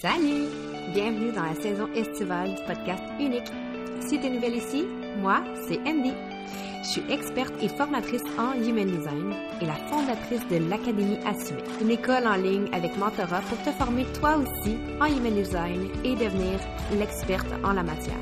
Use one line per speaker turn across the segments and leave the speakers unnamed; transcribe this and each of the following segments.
Salut! Bienvenue dans la saison estivale du podcast Unique. Si tu es nouvelle ici, moi, c'est Andy. Je suis experte et formatrice en Human Design et la fondatrice de l'Académie Assumée, une école en ligne avec mentorat pour te former toi aussi en Human Design et devenir l'experte en la matière.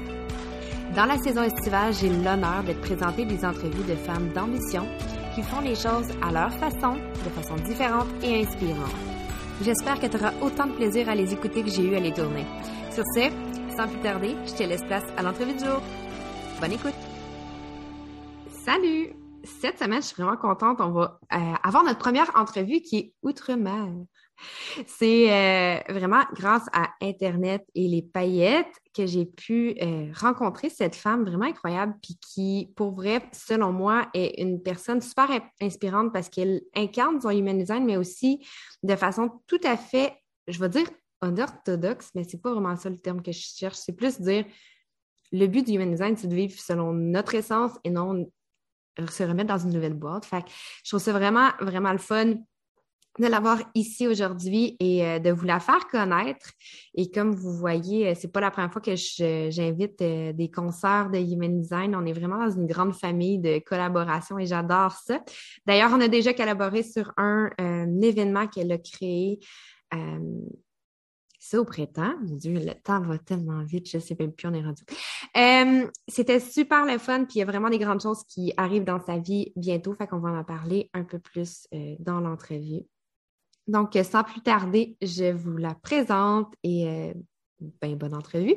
Dans la saison estivale, j'ai l'honneur de te présenter des entrevues de femmes d'ambition qui font les choses à leur façon, de façon différente et inspirante. J'espère que tu auras autant de plaisir à les écouter que j'ai eu à les tourner. Sur ce, sans plus tarder, je te laisse place à l'entrevue du jour. Bonne écoute! Salut! Cette semaine, je suis vraiment contente. On va euh, avoir notre première entrevue qui est Outre-mer. C'est euh, vraiment grâce à Internet et les paillettes que j'ai pu euh, rencontrer cette femme vraiment incroyable, puis qui, pour vrai, selon moi, est une personne super inspirante parce qu'elle incarne son human design, mais aussi de façon tout à fait, je vais dire, unorthodoxe, mais c'est pas vraiment ça le terme que je cherche. C'est plus dire le but du human design, c'est de vivre selon notre essence et non se remettre dans une nouvelle boîte. Fait je trouve ça vraiment, vraiment le fun de l'avoir ici aujourd'hui et euh, de vous la faire connaître. Et comme vous voyez, euh, c'est pas la première fois que j'invite euh, des concerts de Human Design. On est vraiment dans une grande famille de collaboration et j'adore ça. D'ailleurs, on a déjà collaboré sur un, événement qu'elle a créé. ça au printemps. Mon Dieu, le temps va tellement vite, je sais même plus, on est rendu. C'était super le fun, puis il y a vraiment des grandes choses qui arrivent dans sa vie bientôt, fait qu'on va en parler un peu plus dans l'entrevue. Donc, sans plus tarder, je vous la présente et euh, ben, bonne entrevue.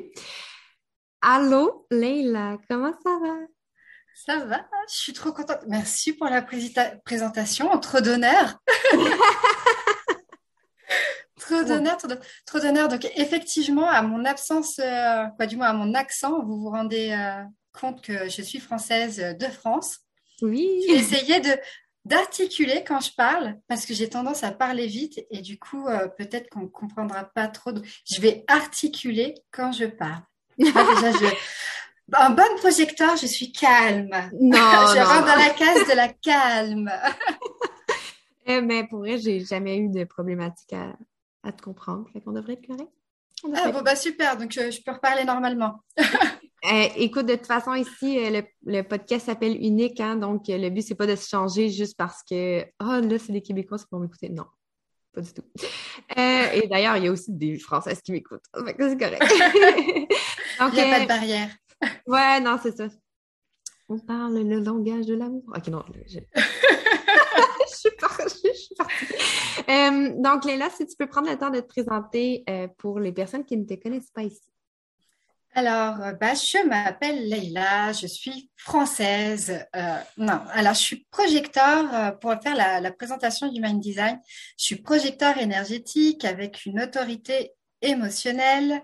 Allô, Leila, comment ça va?
Ça va, je suis trop contente. Merci pour la présentation. Trop d'honneur. trop d'honneur, trop d'honneur. Donc, effectivement, à mon absence, euh, quoi, du moins à mon accent, vous vous rendez euh, compte que je suis française de France.
Oui.
J'ai essayé de, d'articuler quand je parle, parce que j'ai tendance à parler vite et du coup, euh, peut-être qu'on ne comprendra pas trop. Je vais articuler quand je parle. Un bon projecteur, je suis calme.
Non,
je rentre dans la case de la calme.
eh ben, pour vrai, j'ai jamais eu de problématique à, te comprendre. Fait qu'on devrait être correct.
Ah, bon, bah super. Donc, je, je peux reparler normalement.
Euh, écoute, de toute façon, ici, euh, le, podcast s'appelle Unique, hein, donc euh, le but, c'est pas de se changer juste parce que Ah, là, c'est des Québécois, c'est pour m'écouter. Non, pas du tout. et d'ailleurs, il y a aussi des Françaises qui m'écoutent. C'est correct.
donc, il n'y a pas de barrière.
ouais, non, c'est ça. On parle le langage de l'amour. Ok, non, je... je suis partie. Je suis partie. Donc, Léla, si tu peux prendre le temps de te présenter pour les personnes qui ne te connaissent pas ici.
Alors, euh, bah, je m'appelle Leïla, je suis française. Euh, non, alors je suis projecteur euh, pour faire la, présentation du Mind Design. Je suis projecteur énergétique avec une autorité émotionnelle,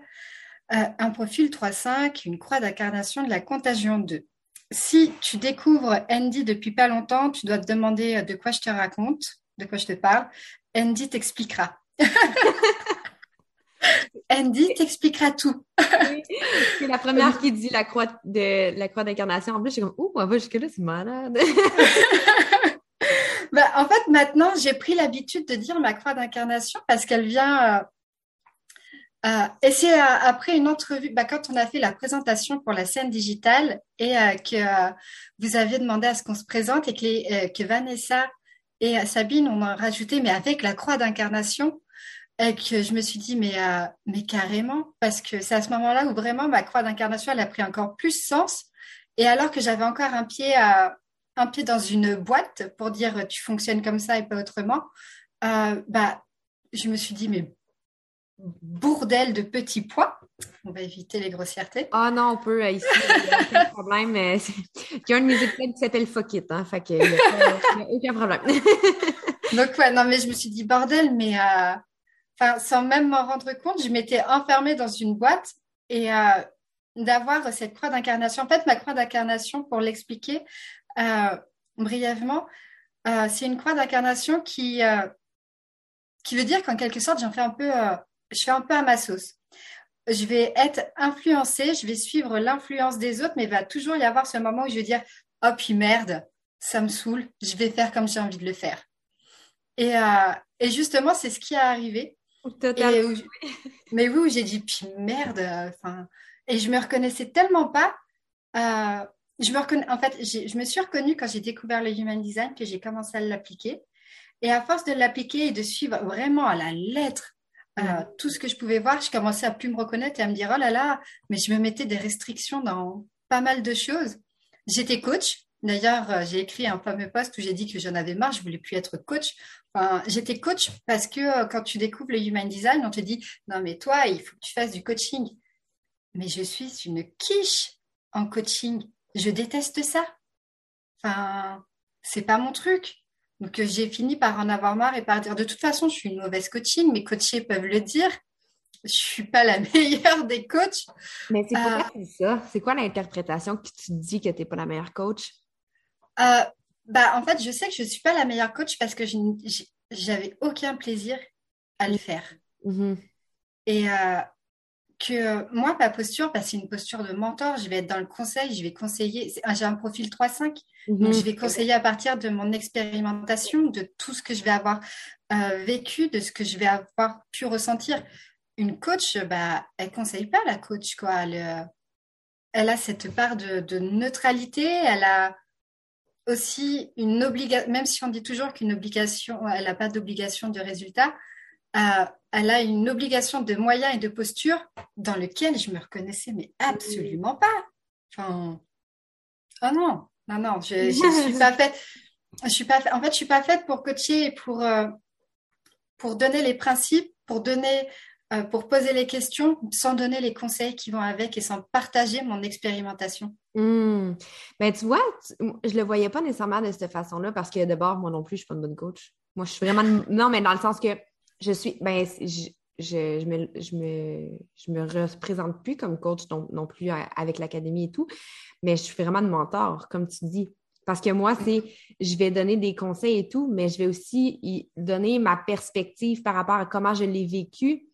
un profil 3-5, une croix d'incarnation de la contagion 2. Si tu découvres Andy depuis pas longtemps, tu dois te demander de quoi je te raconte, de quoi je te parle. Andy t'expliquera. Andy t'expliquera tout.
c'est la première qui dit la croix de la croix d'incarnation. En plus, je suis comme, ouh, on va jusque-là, c'est malade.
Ben, en fait, maintenant, j'ai pris l'habitude de dire ma croix d'incarnation parce qu'elle vient. Euh, euh, et c'est euh, après une entrevue, bah, quand on a fait la présentation pour la scène digitale et que vous aviez demandé à ce qu'on se présente et que, que Vanessa et Sabine ont rajouté, mais avec la croix d'incarnation, et que je me suis dit, mais, euh, mais carrément, parce que c'est à ce moment-là où vraiment ma croix d'incarnation, elle a pris encore plus sens. Et alors que j'avais encore un pied, à, un pied dans une boîte pour dire tu fonctionnes comme ça et pas autrement, euh, bah, je me suis dit, mais bourdel de petits pois. On va éviter les grossièretés.
Ah non, on peut euh, ici, il n'y a aucun problème. Il y a un de mes épisodes qui s'appelle Fuck It, hein, fait il n'y a, aucun problème.
Donc ouais, non mais je me suis dit bordel, mais sans même m'en rendre compte, je m'étais enfermée dans une boîte et euh, d'avoir cette croix d'incarnation. En fait, ma croix d'incarnation, pour l'expliquer euh, brièvement, euh, c'est une croix d'incarnation qui, qui veut dire qu'en quelque sorte, j'en fais un peu, je fais un peu à ma sauce. Je vais être influencée, je vais suivre l'influence des autres, mais il va toujours y avoir ce moment où je vais dire Oh, puis merde, ça me saoule, je vais faire comme j'ai envie de le faire. Et, et justement, c'est ce qui est arrivé. Mais oui, j'ai dit, puis merde, enfin, et je me reconnaissais tellement pas. Euh, je me reconnais, en fait, je me suis reconnue quand j'ai découvert le human design, que j'ai commencé à l'appliquer. Et à force de l'appliquer et de suivre vraiment à la lettre euh, tout ce que je pouvais voir, je commençais à plus me reconnaître et à me dire, oh là là, mais je me mettais des restrictions dans pas mal de choses. J'étais coach. D'ailleurs, euh, j'ai écrit un fameux post où j'ai dit que j'en avais marre, je voulais plus être coach. Enfin, j'étais coach parce que euh, quand tu découvres le human design, on te dit, non mais toi, il faut que tu fasses du coaching. Mais je suis une quiche en coaching. Je déteste ça. Enfin, c'est pas mon truc. Donc, euh, j'ai fini par en avoir marre et par dire de toute façon, je suis une mauvaise coaching. Mes coachés peuvent le dire. Je suis pas la meilleure des coachs.
Mais c'est pourquoi euh, ça? C'est quoi l'interprétation que tu dis que tu n'es pas la meilleure coach?
Euh, bah, en fait, je sais que je ne suis pas la meilleure coach parce que j'avais aucun plaisir à le faire. Mm-hmm. Et, que moi, ma posture, bah, c'est une posture de mentor. Je vais être dans le conseil, je vais conseiller. J'ai un profil 3-5, donc mhm. je vais conseiller à partir de mon expérimentation, de tout ce que je vais avoir euh, vécu, de ce que je vais avoir pu ressentir. Une coach, bah, elle conseille pas la coach, quoi. Elle, euh, elle a cette part de, neutralité. Elle a aussi une obligation, même si on dit toujours qu'une obligation, elle n'a pas d'obligation de résultat. Elle a une obligation de moyens et de posture dans lequel je me reconnaissais, mais absolument pas. Enfin, oh non, non, non, je, ne suis pas faite. Je suis pas, en fait, je suis pas faite pour coacher et pour, euh, pour donner les principes, pour donner, euh, pour poser les questions, sans donner les conseils qui vont avec et sans partager mon expérimentation.
Hmm. Ben, tu vois, je le voyais pas nécessairement de cette façon-là parce que d'abord, moi non plus, je suis pas une bonne coach. Moi, je suis vraiment. Non, mais dans le sens que je suis, ben, je, je, me, je, me, je me représente plus comme coach non, plus avec l'académie et tout, mais je suis vraiment de mentor, comme tu dis. Parce que moi, c'est, je vais donner des conseils et tout, mais je vais aussi y donner ma perspective par rapport à comment je l'ai vécu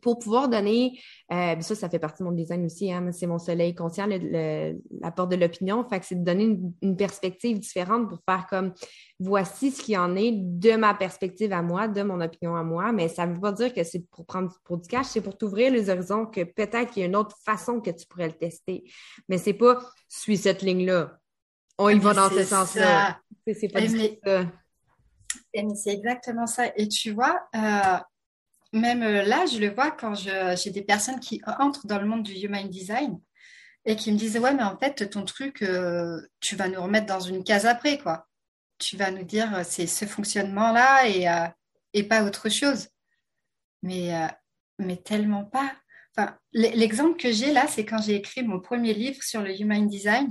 pour pouvoir donner, euh, ça, ça fait partie de mon design aussi, hein, c'est mon soleil conscient, la porte de l'opinion. Fait que c'est de donner une, perspective différente pour faire comme voici ce qui en est de ma perspective à moi, de mon opinion à moi. Mais ça ne veut pas dire que c'est pour prendre pour du cash, c'est pour t'ouvrir les horizons que peut-être qu'il y a une autre façon que tu pourrais le tester. Mais c'est pas suis cette ligne-là. On y va dans ce sens-là. C'est pas
du ça. C'est exactement ça. Et tu vois, euh, même euh, là, je le vois quand j'ai des personnes qui entrent dans le monde du human design et qui me disent ouais mais en fait ton truc euh, tu vas nous remettre dans une case après quoi. Tu vas nous dire euh, c'est ce fonctionnement là et, pas autre chose. Mais mais tellement pas. Enfin l'exemple que j'ai là c'est quand j'ai écrit mon premier livre sur le human design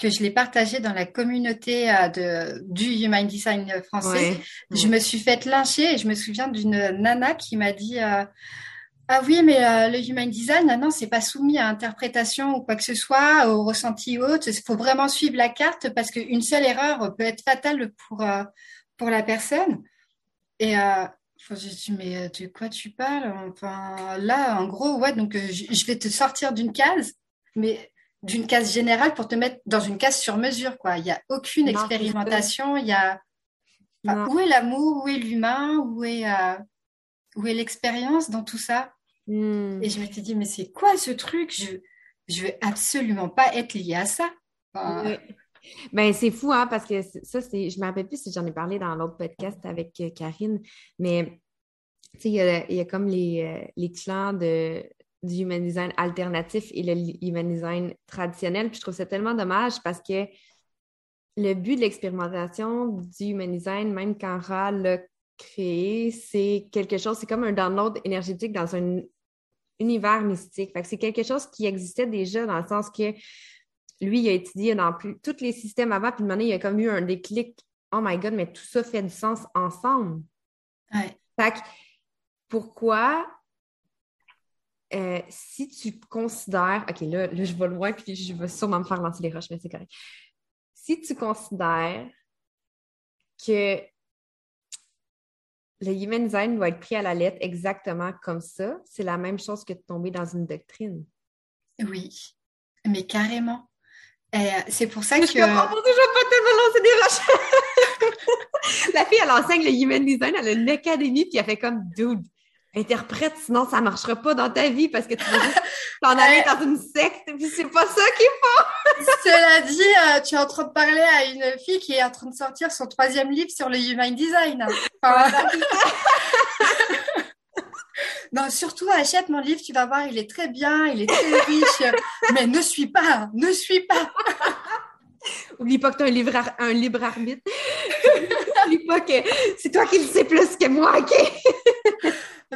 que je l'ai partagé dans la communauté euh, de, du Human Design français. Je me suis faite lyncher et je me souviens d'une nana qui m'a dit euh, Ah oui, mais euh, le Human Design, non, c'est pas soumis à interprétation ou quoi que ce soit, au ressenti autre. Il faut vraiment suivre la carte parce qu'une seule erreur peut être fatale pour, pour la personne. Et je dis, mais de quoi tu parles? Enfin, là, en gros, ouais, donc je vais te sortir d'une case, mais d'une case générale pour te mettre dans une case sur mesure. Quoi. Il n'y a aucune expérimentation. Il y a... où est l'amour Où est l'humain Où est, euh, où est l'expérience dans tout ça? Hmm. Et je m'étais dit, mais c'est quoi ce truc? Je ne veux absolument pas être liée à ça.
Ben, c'est fou, hein, parce que ça, c'est. Je ne me rappelle plus si j'en ai parlé dans l'autre podcast avec euh, Karine, mais il y, a, y a comme les, euh, les clans de, du human design alternatif et le human design traditionnel. Puis je trouve ça tellement dommage parce que le but de l'expérimentation du human design, même quand Ra l'a créé, c'est quelque chose, c'est comme un download énergétique dans un univers mystique. Fait que c'est quelque chose qui existait déjà dans le sens que lui, il a étudié dans plus, tous les systèmes avant, puis de manière, il a comme eu un déclic. Oh my God, mais tout ça fait du sens ensemble.
Ouais.
Fait que pourquoi euh, si tu considères, OK, là, là, je vais loin, puis je vais sûrement me faire lancer les roches, mais c'est correct. Si tu considères que le human design doit être pris à la lettre exactement comme ça, c'est la même chose que de tomber dans une doctrine.
Oui, mais carrément. Euh, c'est pour ça que. Je
comprends pas tellement lancer des roches. la fille, elle enseigne le human design, elle a une académie, puis elle fait comme dude interprète, sinon ça marchera pas dans ta vie parce que tu vas juste t'en aller dans une secte, puis c'est pas ça qu'il faut.
Cela dit, euh, tu es en train de parler à une fille qui est en train de sortir son troisième livre sur le human design. non, surtout achète mon livre, tu vas voir, il est très bien, il est très riche, mais ne suis pas, ne suis pas.
Oublie pas que tu as un, livre un libre arbitre. Oublie pas que c'est toi qui le sais plus que moi, OK?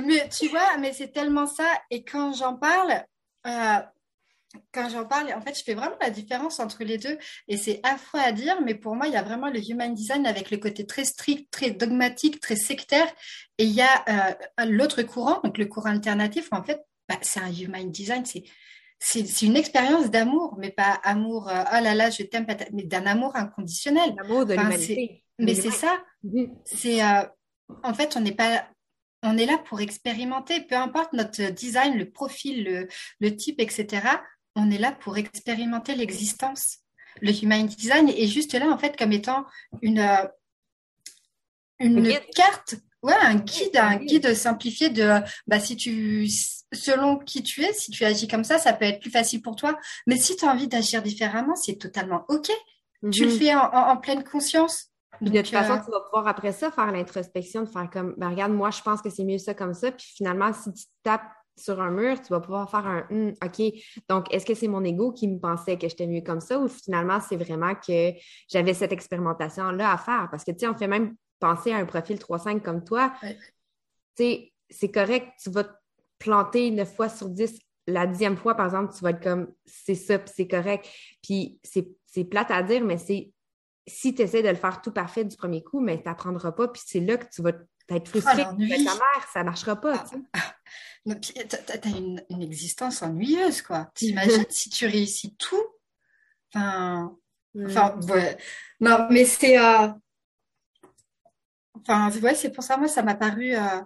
Mais tu vois, mais c'est tellement ça. Et quand j'en parle, euh, quand j'en parle, en fait, je fais vraiment la différence entre les deux. Et c'est affreux à dire, mais pour moi, il y a vraiment le human design avec le côté très strict, très dogmatique, très sectaire. Et il y a euh, l'autre courant, donc le courant alternatif, en fait, bah, c'est un human design, c'est c'est une expérience d'amour, mais pas amour, euh, oh là là, je t'aime, mais d'un amour inconditionnel.
L'amour de l'humanité.
Mais c'est ça. En fait, on n'est pas on est là pour expérimenter, peu importe notre design, le profil, le, type, etc. On est là pour expérimenter l'existence. Le human design est juste là, en fait, comme étant une, euh, une carte, ouais, un guide, un guide simplifié de, bah, si tu, selon qui tu es, si tu agis comme ça, ça peut être plus facile pour toi. Mais si tu as envie d'agir différemment, c'est totalement OK. Tu le mhm. fais en pleine conscience
de toute façon, tu vas pouvoir après ça faire l'introspection, de faire comme, ben, regarde, moi, je pense que c'est mieux ça comme ça. Puis finalement, si tu tapes sur un mur, tu vas pouvoir faire un hum, OK, donc est-ce que c'est mon ego qui me pensait que j'étais mieux comme ça ou finalement c'est vraiment que j'avais cette expérimentation-là à faire? Parce que tu sais, on fait même penser à un profil 3-5 comme toi. Tu sais, c'est correct, tu vas te planter 9 fois sur 10. La dixième fois, par exemple, tu vas être comme c'est ça, puis c'est correct. Puis c'est plate à dire, mais c'est si tu essaies de le faire tout parfait du premier coup, mais tu n'apprendras pas, puis c'est là que tu vas être frustré ah, avec ta mère, ça ne marchera pas. tu
as une, existence ennuyeuse, quoi. T'imagines si tu réussis tout? Enfin, enfin non, mais c'est... Euh, enfin, ouais, c'est pour ça, moi, ça m'a paru... Euh,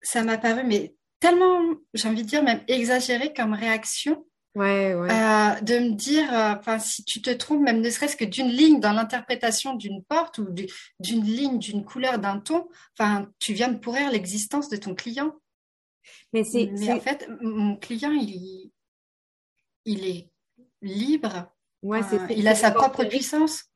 ça m'a paru, mais tellement, j'ai envie de dire, même exagéré comme réaction
Ouais, ouais.
Euh, de me dire, euh, enfin, si tu te trompes, même ne serait-ce que d'une ligne dans l'interprétation d'une porte ou d'une ligne, d'une couleur, d'un ton, enfin, tu viens de pourrir l'existence de ton client. Mais c'est, en fait, mon client, il, il est libre. Ouais, il a sa propre puissance.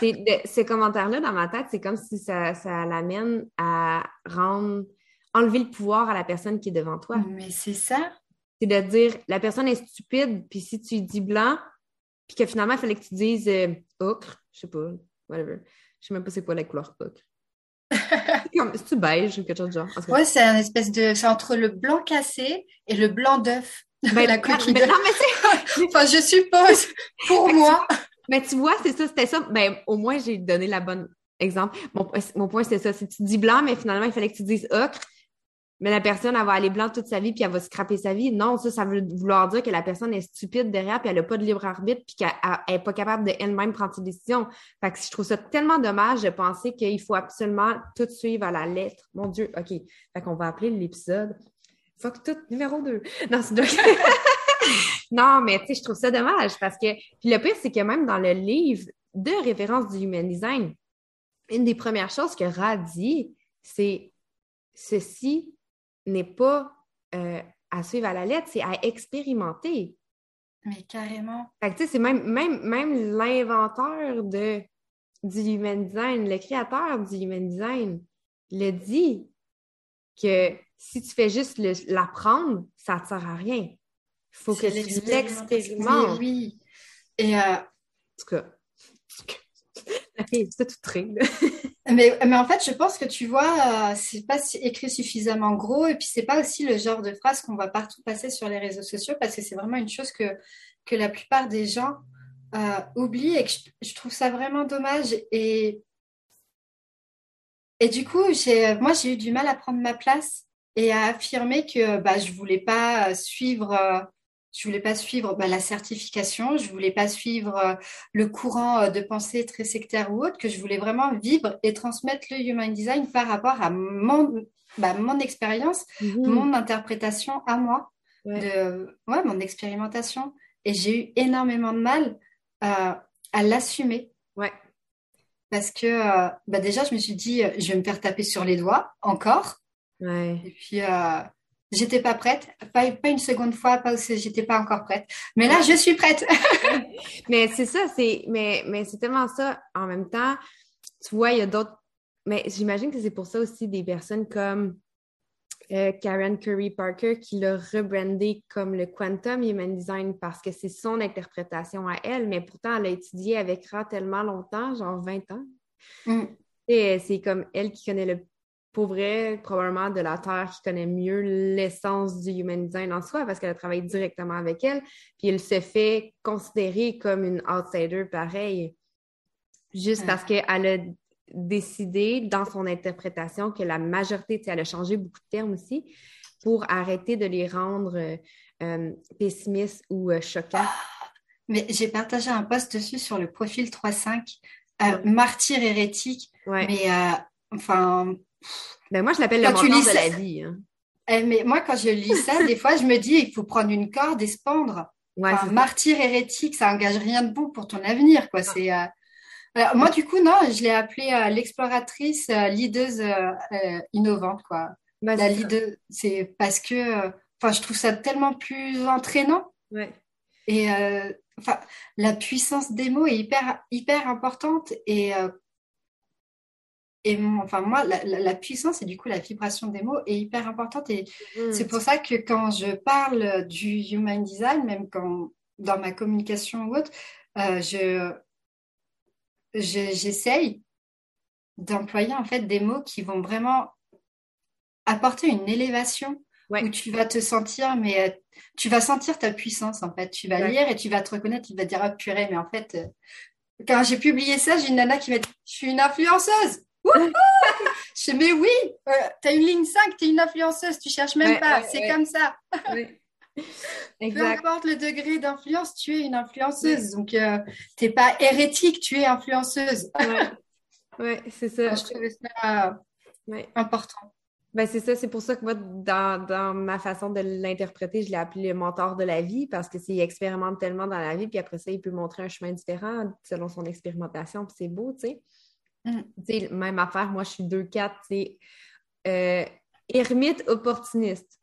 ces commentaires-là, dans ma tête, c'est comme si ça, ça l'amène à rendre, enlever le pouvoir à la personne qui est devant toi.
Mais c'est ça
c'est de dire la personne est stupide, puis si tu dis blanc, puis que finalement, il fallait que tu dises euh, ocre, je sais pas, whatever. Je sais même pas c'est quoi la couleur ocre. C'est-tu beige ou quelque chose de genre?
Ouais, c'est un espèce de. C'est entre le blanc cassé et le blanc d'œuf. Ben, la coquille mais, non, mais enfin, je suppose, pour moi.
mais tu vois, c'est ça, c'était ça. Ben, au moins, j'ai donné la bonne exemple. Mon, mon point, c'est ça. Si tu dis blanc, mais finalement, il fallait que tu dises ocre, mais la personne, elle va aller blanc toute sa vie, puis elle va scraper sa vie. Non, ça, ça veut vouloir dire que la personne est stupide derrière, puis elle n'a pas de libre arbitre, puis qu'elle n'est pas capable de elle-même prendre ses décisions. Fait que je trouve ça tellement dommage de penser qu'il faut absolument tout suivre à la lettre. Mon Dieu, OK. Fait qu'on va appeler l'épisode Fuck tout numéro 2. Non, c'est Non, mais tu sais, je trouve ça dommage parce que. Puis le pire, c'est que même dans le livre de référence du Human Design, une des premières choses que Ra dit, c'est ceci n'est pas euh, à suivre à la lettre, c'est à expérimenter.
Mais carrément.
c'est même, même, même l'inventeur de, du human design, le créateur du human design, le dit que si tu fais juste l'apprendre, ça ne sert à rien. Il faut que tu l'expérimentes.
Oui. Et euh... en
tout cas,
Mais, mais, en fait, je pense que tu vois, euh, c'est pas écrit suffisamment gros et puis c'est pas aussi le genre de phrase qu'on va partout passer sur les réseaux sociaux parce que c'est vraiment une chose que, que la plupart des gens euh, oublient et que je, trouve ça vraiment dommage. Et, et du coup, moi, j'ai eu du mal à prendre ma place et à affirmer que bah, je voulais pas suivre euh, je voulais pas suivre bah, la certification, je voulais pas suivre euh, le courant euh, de pensée très sectaire ou autre, que je voulais vraiment vivre et transmettre le human design par rapport à mon, bah, mon expérience, mmh. mon interprétation à moi, De, ouais, mon expérimentation. Et j'ai eu énormément de mal euh, à l'assumer.
Ouais.
Parce que bah déjà, je me suis dit, je vais me faire taper sur les doigts encore. Et puis, euh, j'étais pas prête. Pas, pas, une seconde fois, pas aussi, j'étais pas encore prête. Mais là, je suis prête.
mais c'est ça, c'est, mais, mais c'est tellement ça. En même temps, tu vois, il y a d'autres. Mais j'imagine que c'est pour ça aussi des personnes comme euh, Karen Curry Parker qui l'a rebrandé comme le Quantum Human Design parce que c'est son interprétation à elle, mais pourtant elle a étudié avec Ra tellement longtemps, genre 20 ans. Mm. Et c'est comme elle qui connaît le pour vrai, probablement de la Terre qui connaît mieux l'essence du human design en soi parce qu'elle a travaillé directement avec elle. Puis elle se fait considérer comme une outsider pareil, juste parce qu'elle a décidé dans son interprétation que la majorité, elle a changé beaucoup de termes aussi, pour arrêter de les rendre euh, euh, pessimistes ou euh, choquants. Ah,
mais j'ai partagé un post dessus sur le profil 3.5, martyr hérétique. Mais enfin.
Ben moi, je l'appelle le mentor de la vie. Hein.
Eh, mais moi, quand je lis ça, des fois, je me dis il faut prendre une corde et se pendre. martyr hérétique, ça engage rien de bon pour ton avenir. quoi. C'est moi, du coup, non, je l'ai appelée euh, l'exploratrice euh, leaduse euh, innovante, quoi. Bah, la leader, c'est parce que, enfin, je trouve ça tellement plus entraînant.
Ouais.
Et enfin, la puissance des mots est hyper, hyper importante et et enfin moi la, la, puissance et du coup la vibration des mots est hyper importante et mmh. c'est pour ça que quand je parle du human design même quand dans ma communication ou autre je j'essaye d'employer en fait des mots qui vont vraiment apporter une élévation où tu vas te sentir, mais euh, tu vas sentir ta puissance en fait. Tu vas lire et tu vas te reconnaître, tu vas dire ah purée, mais en fait, euh, quand j'ai publié ça, j'ai une nana qui m'a dit je suis une influenceuse. Je dis mais oui, euh, tu as une ligne 5, tu es une influenceuse, tu cherches même pas, c'est comme ça. Peu importe le degré d'influence, tu es une influenceuse. Donc, euh, tu n'es pas hérétique, tu es influenceuse.
Oui, c'est ça.
je trouvais ça important.
Ben, c'est ça, c'est pour ça que moi, dans, ma façon de l'interpréter, je l'ai appelé le mentor de la vie parce que c'est expérimente tellement dans la vie, puis après ça, il peut montrer un chemin différent selon son expérimentation, puis c'est beau, tu sais. Mm. Même affaire, moi, je suis 2-4, c'est euh, ermite opportuniste.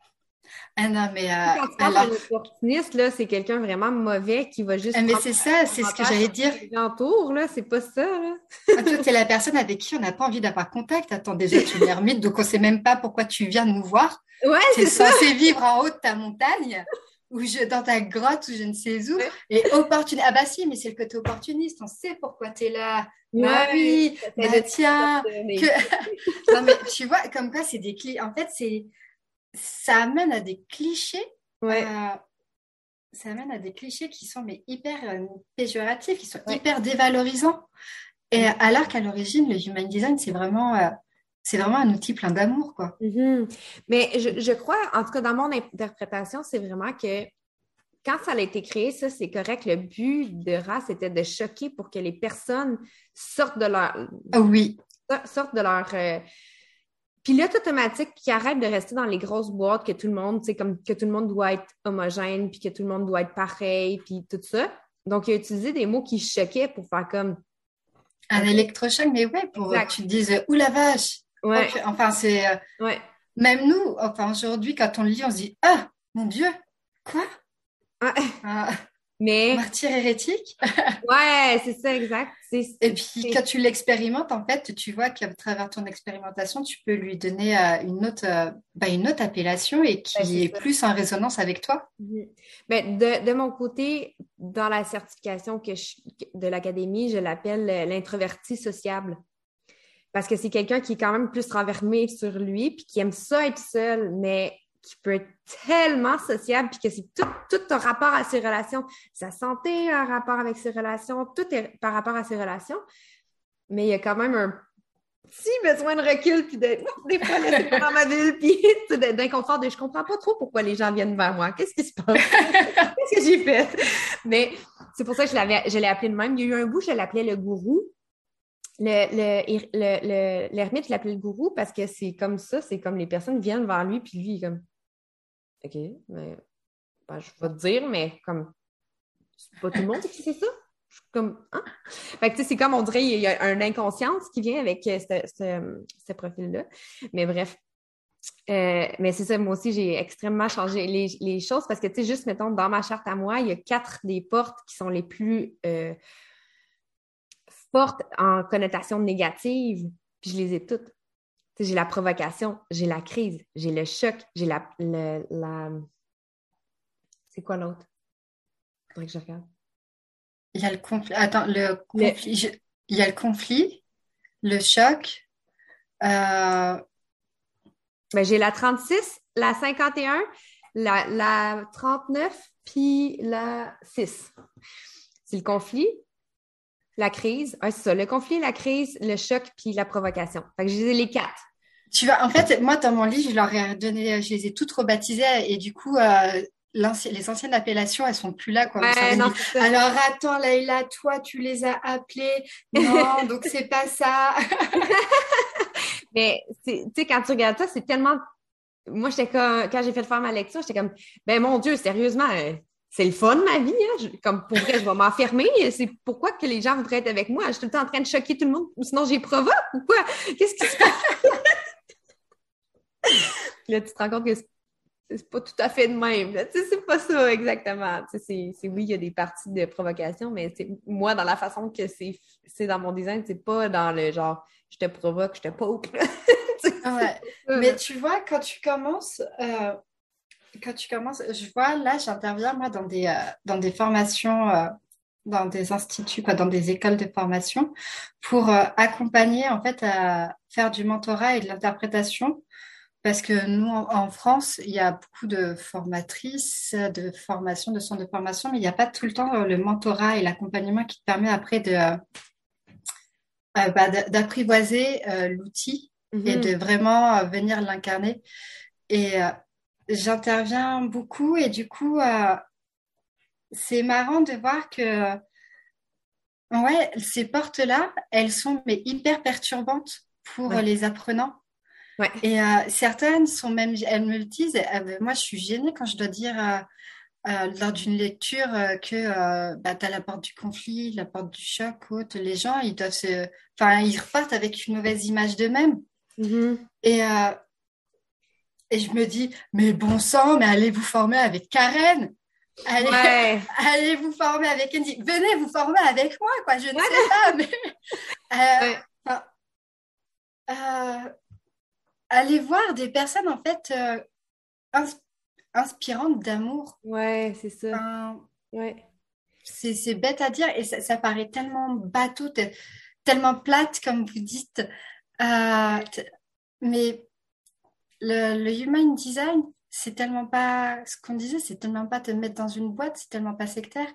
Ah non, mais.
Euh, alors... opportuniste, là, c'est quelqu'un vraiment mauvais qui va juste.
Ah, mais c'est ça, c'est ce que j'allais dire.
Entour, là, c'est pas ça, là.
Ah, toi, es la personne avec qui on n'a pas envie d'avoir contact. Attends, déjà, tu es une ermite, donc on sait même pas pourquoi tu viens nous voir.
Ouais,
c'est censé vivre en haut de ta montagne ou je, dans ta grotte ou je ne sais où. Et opportuniste. Ah bah si, mais c'est le côté opportuniste. On sait pourquoi tu es là. bah oui, bah tiens. non mais tu vois, comme quoi c'est des clés. En fait, c'est ça amène à des clichés.
Ouais.
Euh, ça amène à des clichés qui sont mais hyper euh, péjoratifs, qui sont hyper dévalorisants. Et alors qu'à l'origine, le human design, c'est vraiment, euh, c'est vraiment un outil plein d'amour, quoi.
Mm-hmm. Mais je, je, crois, en tout cas dans mon interprétation, c'est vraiment que quand ça a été créé, ça, c'est correct. Le but de race c'était de choquer pour que les personnes sortent de leur.
Ah oui.
Sortent de leur pilote automatique qui arrête de rester dans les grosses boîtes que tout le monde, c'est comme que tout le monde doit être homogène, puis que tout le monde doit être pareil, puis tout ça. Donc, il a utilisé des mots qui choquaient pour faire comme.
Un électrochoc, mais ouais, pour que tu te dises, ouh la vache!
Ouais.
enfin, c'est. Euh,
ouais.
Même nous, enfin, aujourd'hui, quand on le lit, on se dit, ah, mon Dieu, quoi?
Ah. Mais...
Martyr hérétique.
ouais, c'est ça, exact.
Et puis, quand tu l'expérimentes, en fait, tu vois qu'à travers ton expérimentation, tu peux lui donner euh, une, autre, euh, bah, une autre appellation et qui est, plus en résonance avec toi.
Mhm. Ben, de, de, mon côté, dans la certification que de l'académie, je l'appelle l'introverti sociable. Parce que c'est quelqu'un qui est quand même plus renfermé sur lui, puis qui aime ça être seul, mais qui peut être tellement sociable, puis que c'est tout, tout ton rapport à ses relations, sa santé a un rapport avec ses relations, tout est par rapport à ses relations. Mais il y a quand même un petit besoin de recul, puis de, des fois, pas dans ma ville, puis d'inconfort, de je comprends pas trop pourquoi les gens viennent vers moi. Qu'est-ce qui se passe? Qu'est-ce que j'ai fait? Mais c'est pour ça que je l'avais, je l'ai appelé de même. Il y a eu un bout, je l'appelais le gourou. L'ermite, le, le, je l'appelais le gourou parce que c'est comme ça, c'est comme les personnes viennent vers lui, puis lui, il est comme OK, mais ben, je vais te dire, mais comme c'est pas tout le monde qui sait ça? Comme hein? Fait que c'est comme on dirait il y a un inconscience qui vient avec euh, ce, ce, profil-là. Mais bref. Euh, mais c'est ça, moi aussi, j'ai extrêmement changé les, choses parce que, tu sais, juste, mettons, dans ma charte à moi, il y a quatre des portes qui sont les plus euh, fortes en connotation négative, puis je les ai toutes. J'ai la provocation, j'ai la crise, j'ai le choc, j'ai la, la... C'est quoi l'autre? Faudrait que je regarde.
Il y a le conflit. Attends, le conflit. Il y a le conflit, le choc. Euh...
Ben, j'ai la 36, la 51, la, la 39, puis la 6. C'est le conflit, la crise. c'est ça, le conflit, la crise, le choc, puis la provocation. Fait que j'ai les quatre.
Tu vois, en fait, moi, dans mon livre, je leur ai donné, je les ai toutes rebaptisées et du coup, euh, les anciennes appellations, elles sont plus là. Quoi. Alors attends, Laïla, toi, tu les as appelées. Non, donc c'est pas ça.
Mais tu sais, quand tu regardes ça, c'est tellement. Moi, j'étais comme quand j'ai fait faire ma lecture, j'étais comme ben mon Dieu, sérieusement, euh, c'est le fun ma vie. Hein? comme pour vrai, je vais m'enfermer. C'est pourquoi que les gens voudraient être avec moi. Je suis tout le temps en train de choquer tout le monde, ou sinon j'ai provoque ou quoi? Qu'est-ce qui se passe? Là, tu te rends compte que c'est pas tout à fait de même. C'est pas ça exactement. C'est oui, il y a des parties de provocation, mais moi, dans la façon que c'est dans mon design, c'est pas dans le genre je te provoque, je te poke.
Mais tu vois, quand tu commences, euh, quand tu commences, je vois là, j'interviens moi dans des, euh, dans des formations. Euh, dans des instituts, dans des écoles de formation, pour accompagner en fait à faire du mentorat et de l'interprétation parce que nous, en, France, il y a beaucoup de formatrices, de formation, de centres de formation, mais il n'y a pas tout le temps euh, le mentorat et l'accompagnement qui te permet après de euh, euh, bah, d'apprivoiser l'outil et mhm. de vraiment venir l'incarner. Et j'interviens beaucoup et du coup, c'est marrant de voir que ouais, ces portes-là, elles sont mais hyper perturbantes pour les apprenants et euh, certaines sont même, elles me le disent, euh, moi je suis gênée quand je dois dire euh, lors d'une lecture que bah, tu as la porte du conflit, la porte du choc, autre. les gens, ils doivent se... Enfin, ils repartent avec une mauvaise image d'eux-mêmes. Mm-hmm. Et, et je me dis, mais bon sang, mais allez vous former avec Karen Allez, allez vous former avec Andy. Venez vous former avec moi, quoi. Je ne sais pas, mais aller voir des personnes en fait euh, inspirantes d'amour.
Ouais, c'est ça. ouais.
C'est bête à dire et ça, paraît tellement bateau, tellement plate comme vous dites. Euh, mais le, le, human design, c'est tellement pas ce qu'on disait, c'est tellement pas te mettre dans une boîte, c'est tellement pas sectaire.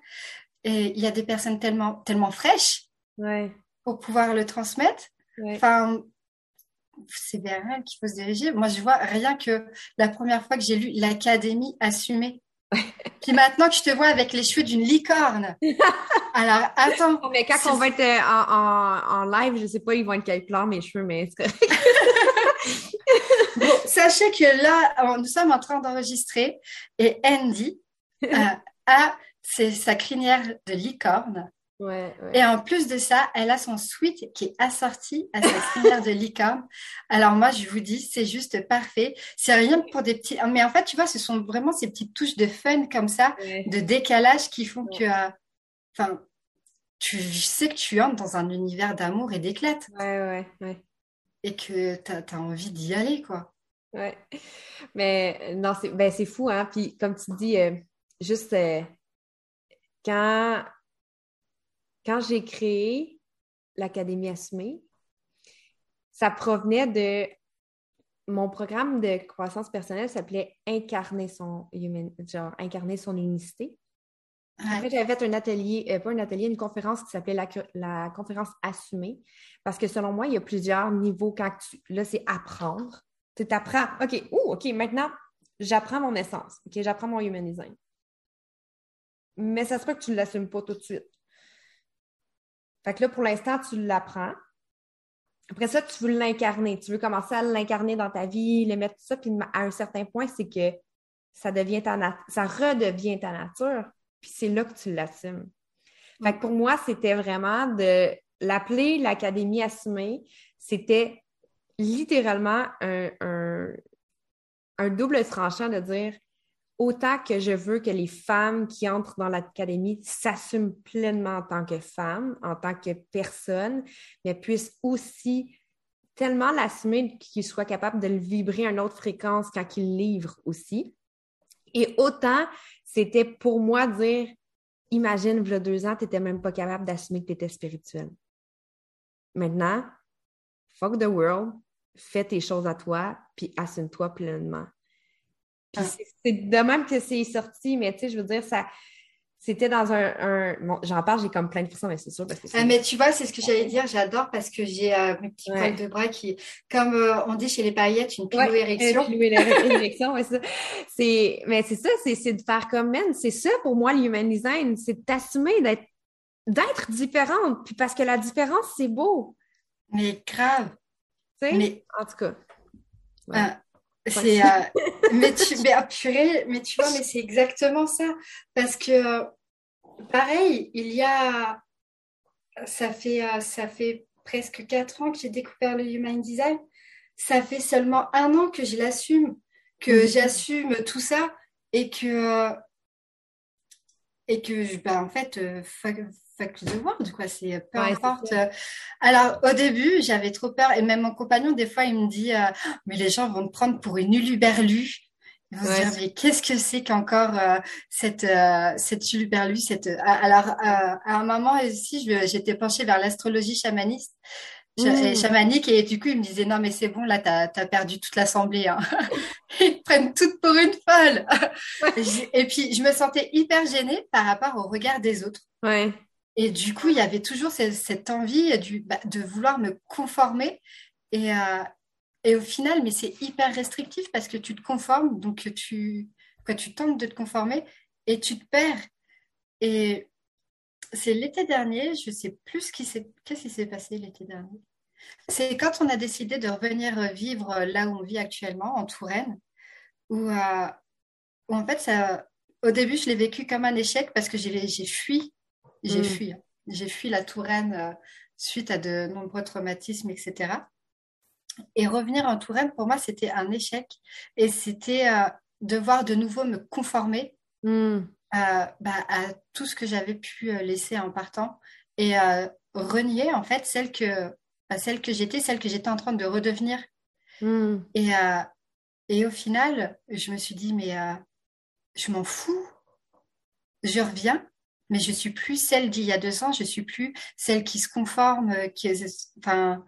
Et il y a des personnes tellement, tellement fraîches
ouais.
pour pouvoir le transmettre. Enfin, c'est vers elle qu'il faut se diriger. Moi, je vois rien que la première fois que j'ai lu l'Académie assumée. Puis maintenant que je te vois avec les cheveux d'une licorne. Alors, attends.
Mais quand on va être euh, en, live, je sais pas, ils vont être quelle couleur mes cheveux, mais
sachez que là, nous sommes en train d'enregistrer et Andy euh, a sa crinière de licorne. Et en plus de ça, elle a son suite qui est assorti à sa crinière de licorne. Alors moi, je vous dis, c'est juste parfait. C'est rien pour des petits... Mais en fait, tu vois, ce sont vraiment ces petites touches de fun comme ça, de décalage qui font que... Euh, enfin, tu sais que tu entres dans un univers d'amour et d'éclate.
Ouais, ouais, ouais.
Et que tu as, envie d'y aller, quoi.
Ouais. Mais non, c'est ben, fou, hein. Puis comme tu dis, euh, juste euh, quand quand j'ai créé l'Académie Assumée, ça provenait de mon programme de croissance personnelle s'appelait Incarner son genre incarner son unicité. Après, j'avais fait un atelier, euh, pas un atelier, une conférence qui s'appelait la, conférence assumée. Parce que selon moi, il y a plusieurs niveaux quand tu. Là, c'est apprendre. Tu apprends. OK, ouh, OK, maintenant, j'apprends mon essence. OK, j'apprends mon human design. Mais ça se peut que tu ne l'assumes pas tout de suite. Fait que là, pour l'instant, tu l'apprends. Après ça, tu veux l'incarner. Tu veux commencer à l'incarner dans ta vie, le mettre tout ça. Puis à un certain point, c'est que ça devient ta ça redevient ta nature. Puis c'est là que tu l'assumes. Fait que pour moi, c'était vraiment de l'appeler l'Académie assumée. C'était littéralement un, double tranchant de dire autant que je veux que les femmes qui entrent dans l'académie s'assument pleinement en tant que femmes, en tant que personnes, mais puissent aussi tellement l'assumer qu'ils soient capables de le vibrer à une autre fréquence quand ils livrent aussi. Et autant, c'était pour moi dire, imagine, il y a deux ans, tu n'étais même pas capable d'assumer que tu étais spirituel. Maintenant, fuck the world, fais tes choses à toi, puis assume-toi pleinement. Puis ah. c'est de même que c'est sorti, mais tu sais, je veux dire, ça, c'était dans un. Bon, j'en parle, j'ai comme plein de frissons, mais c'est sûr. Parce que
ah, mais tu vois, c'est ce que j'allais dire. J'adore parce que j'ai euh, mes petits poils de bras qui, comme euh, on dit chez les paillettes, une pilou-érection.
Ouais, pilou-érection, c'est. Mais c'est ça, c'est de faire comme, man, c'est ça pour moi, le human design. C'est d'assumer d'être d'être différente. Puis parce que la différence, c'est beau.
Mais grave.
Mais... En tout cas.
Ah, c'est, euh, mais, tu, mais, ah, mais tu vois, mais c'est exactement ça. Parce que, pareil, il y a. Ça fait, euh, ça fait presque quatre ans que j'ai découvert le Human Design. Ça fait seulement un an que je l'assume, que mhm. j'assume tout ça et que. Et que, bah, en fait, euh, fuck the world, quoi. C'est peu importe. Alors, au début, j'avais trop peur. Et même mon compagnon, des fois, il me dit euh, Mais les gens vont te prendre pour une uluberlue. Ils vont se dire Mais qu'est-ce que c'est qu'encore euh, cette, euh, cette uluberlue cette... Alors, à un moment aussi, j'étais penchée vers l'astrologie chamaniste. Mmh. chamanique et du coup il me disait non mais c'est bon là t'as as perdu toute l'assemblée hein. ils prennent toutes pour une folle et puis je me sentais hyper gênée par rapport au regard des autres
ouais.
Et du coup, il y avait toujours cette, envie bah, de vouloir me conformer. Et, euh, et au final, mais c'est hyper restrictif parce que tu te conformes, donc tu, tu tentes de te conformer et tu te perds. Et c'est l'été dernier, je ne sais plus ce qui s'est, qu'est-ce qui s'est passé l'été dernier. C'est quand on a décidé de revenir vivre là où on vit actuellement, en Touraine, où, euh, en fait, ça, au début, je l'ai vécu comme un échec parce que j'ai, j'ai fui j'ai mm. fui. Hein. J'ai fui la Touraine euh, suite à de nombreux traumatismes, etc. Et revenir en Touraine, pour moi, c'était un échec. Et c'était euh, devoir de nouveau me conformer mm. euh, bah, à tout ce que j'avais pu laisser en partant et renier, en fait, celle que, bah, celle que j'étais, celle que j'étais en train de redevenir. Mm. Et, et au final, je me suis dit, mais je m'en fous. Je reviens mais je suis plus celle d'il y a deux ans, je suis plus celle qui se conforme, qui enfin,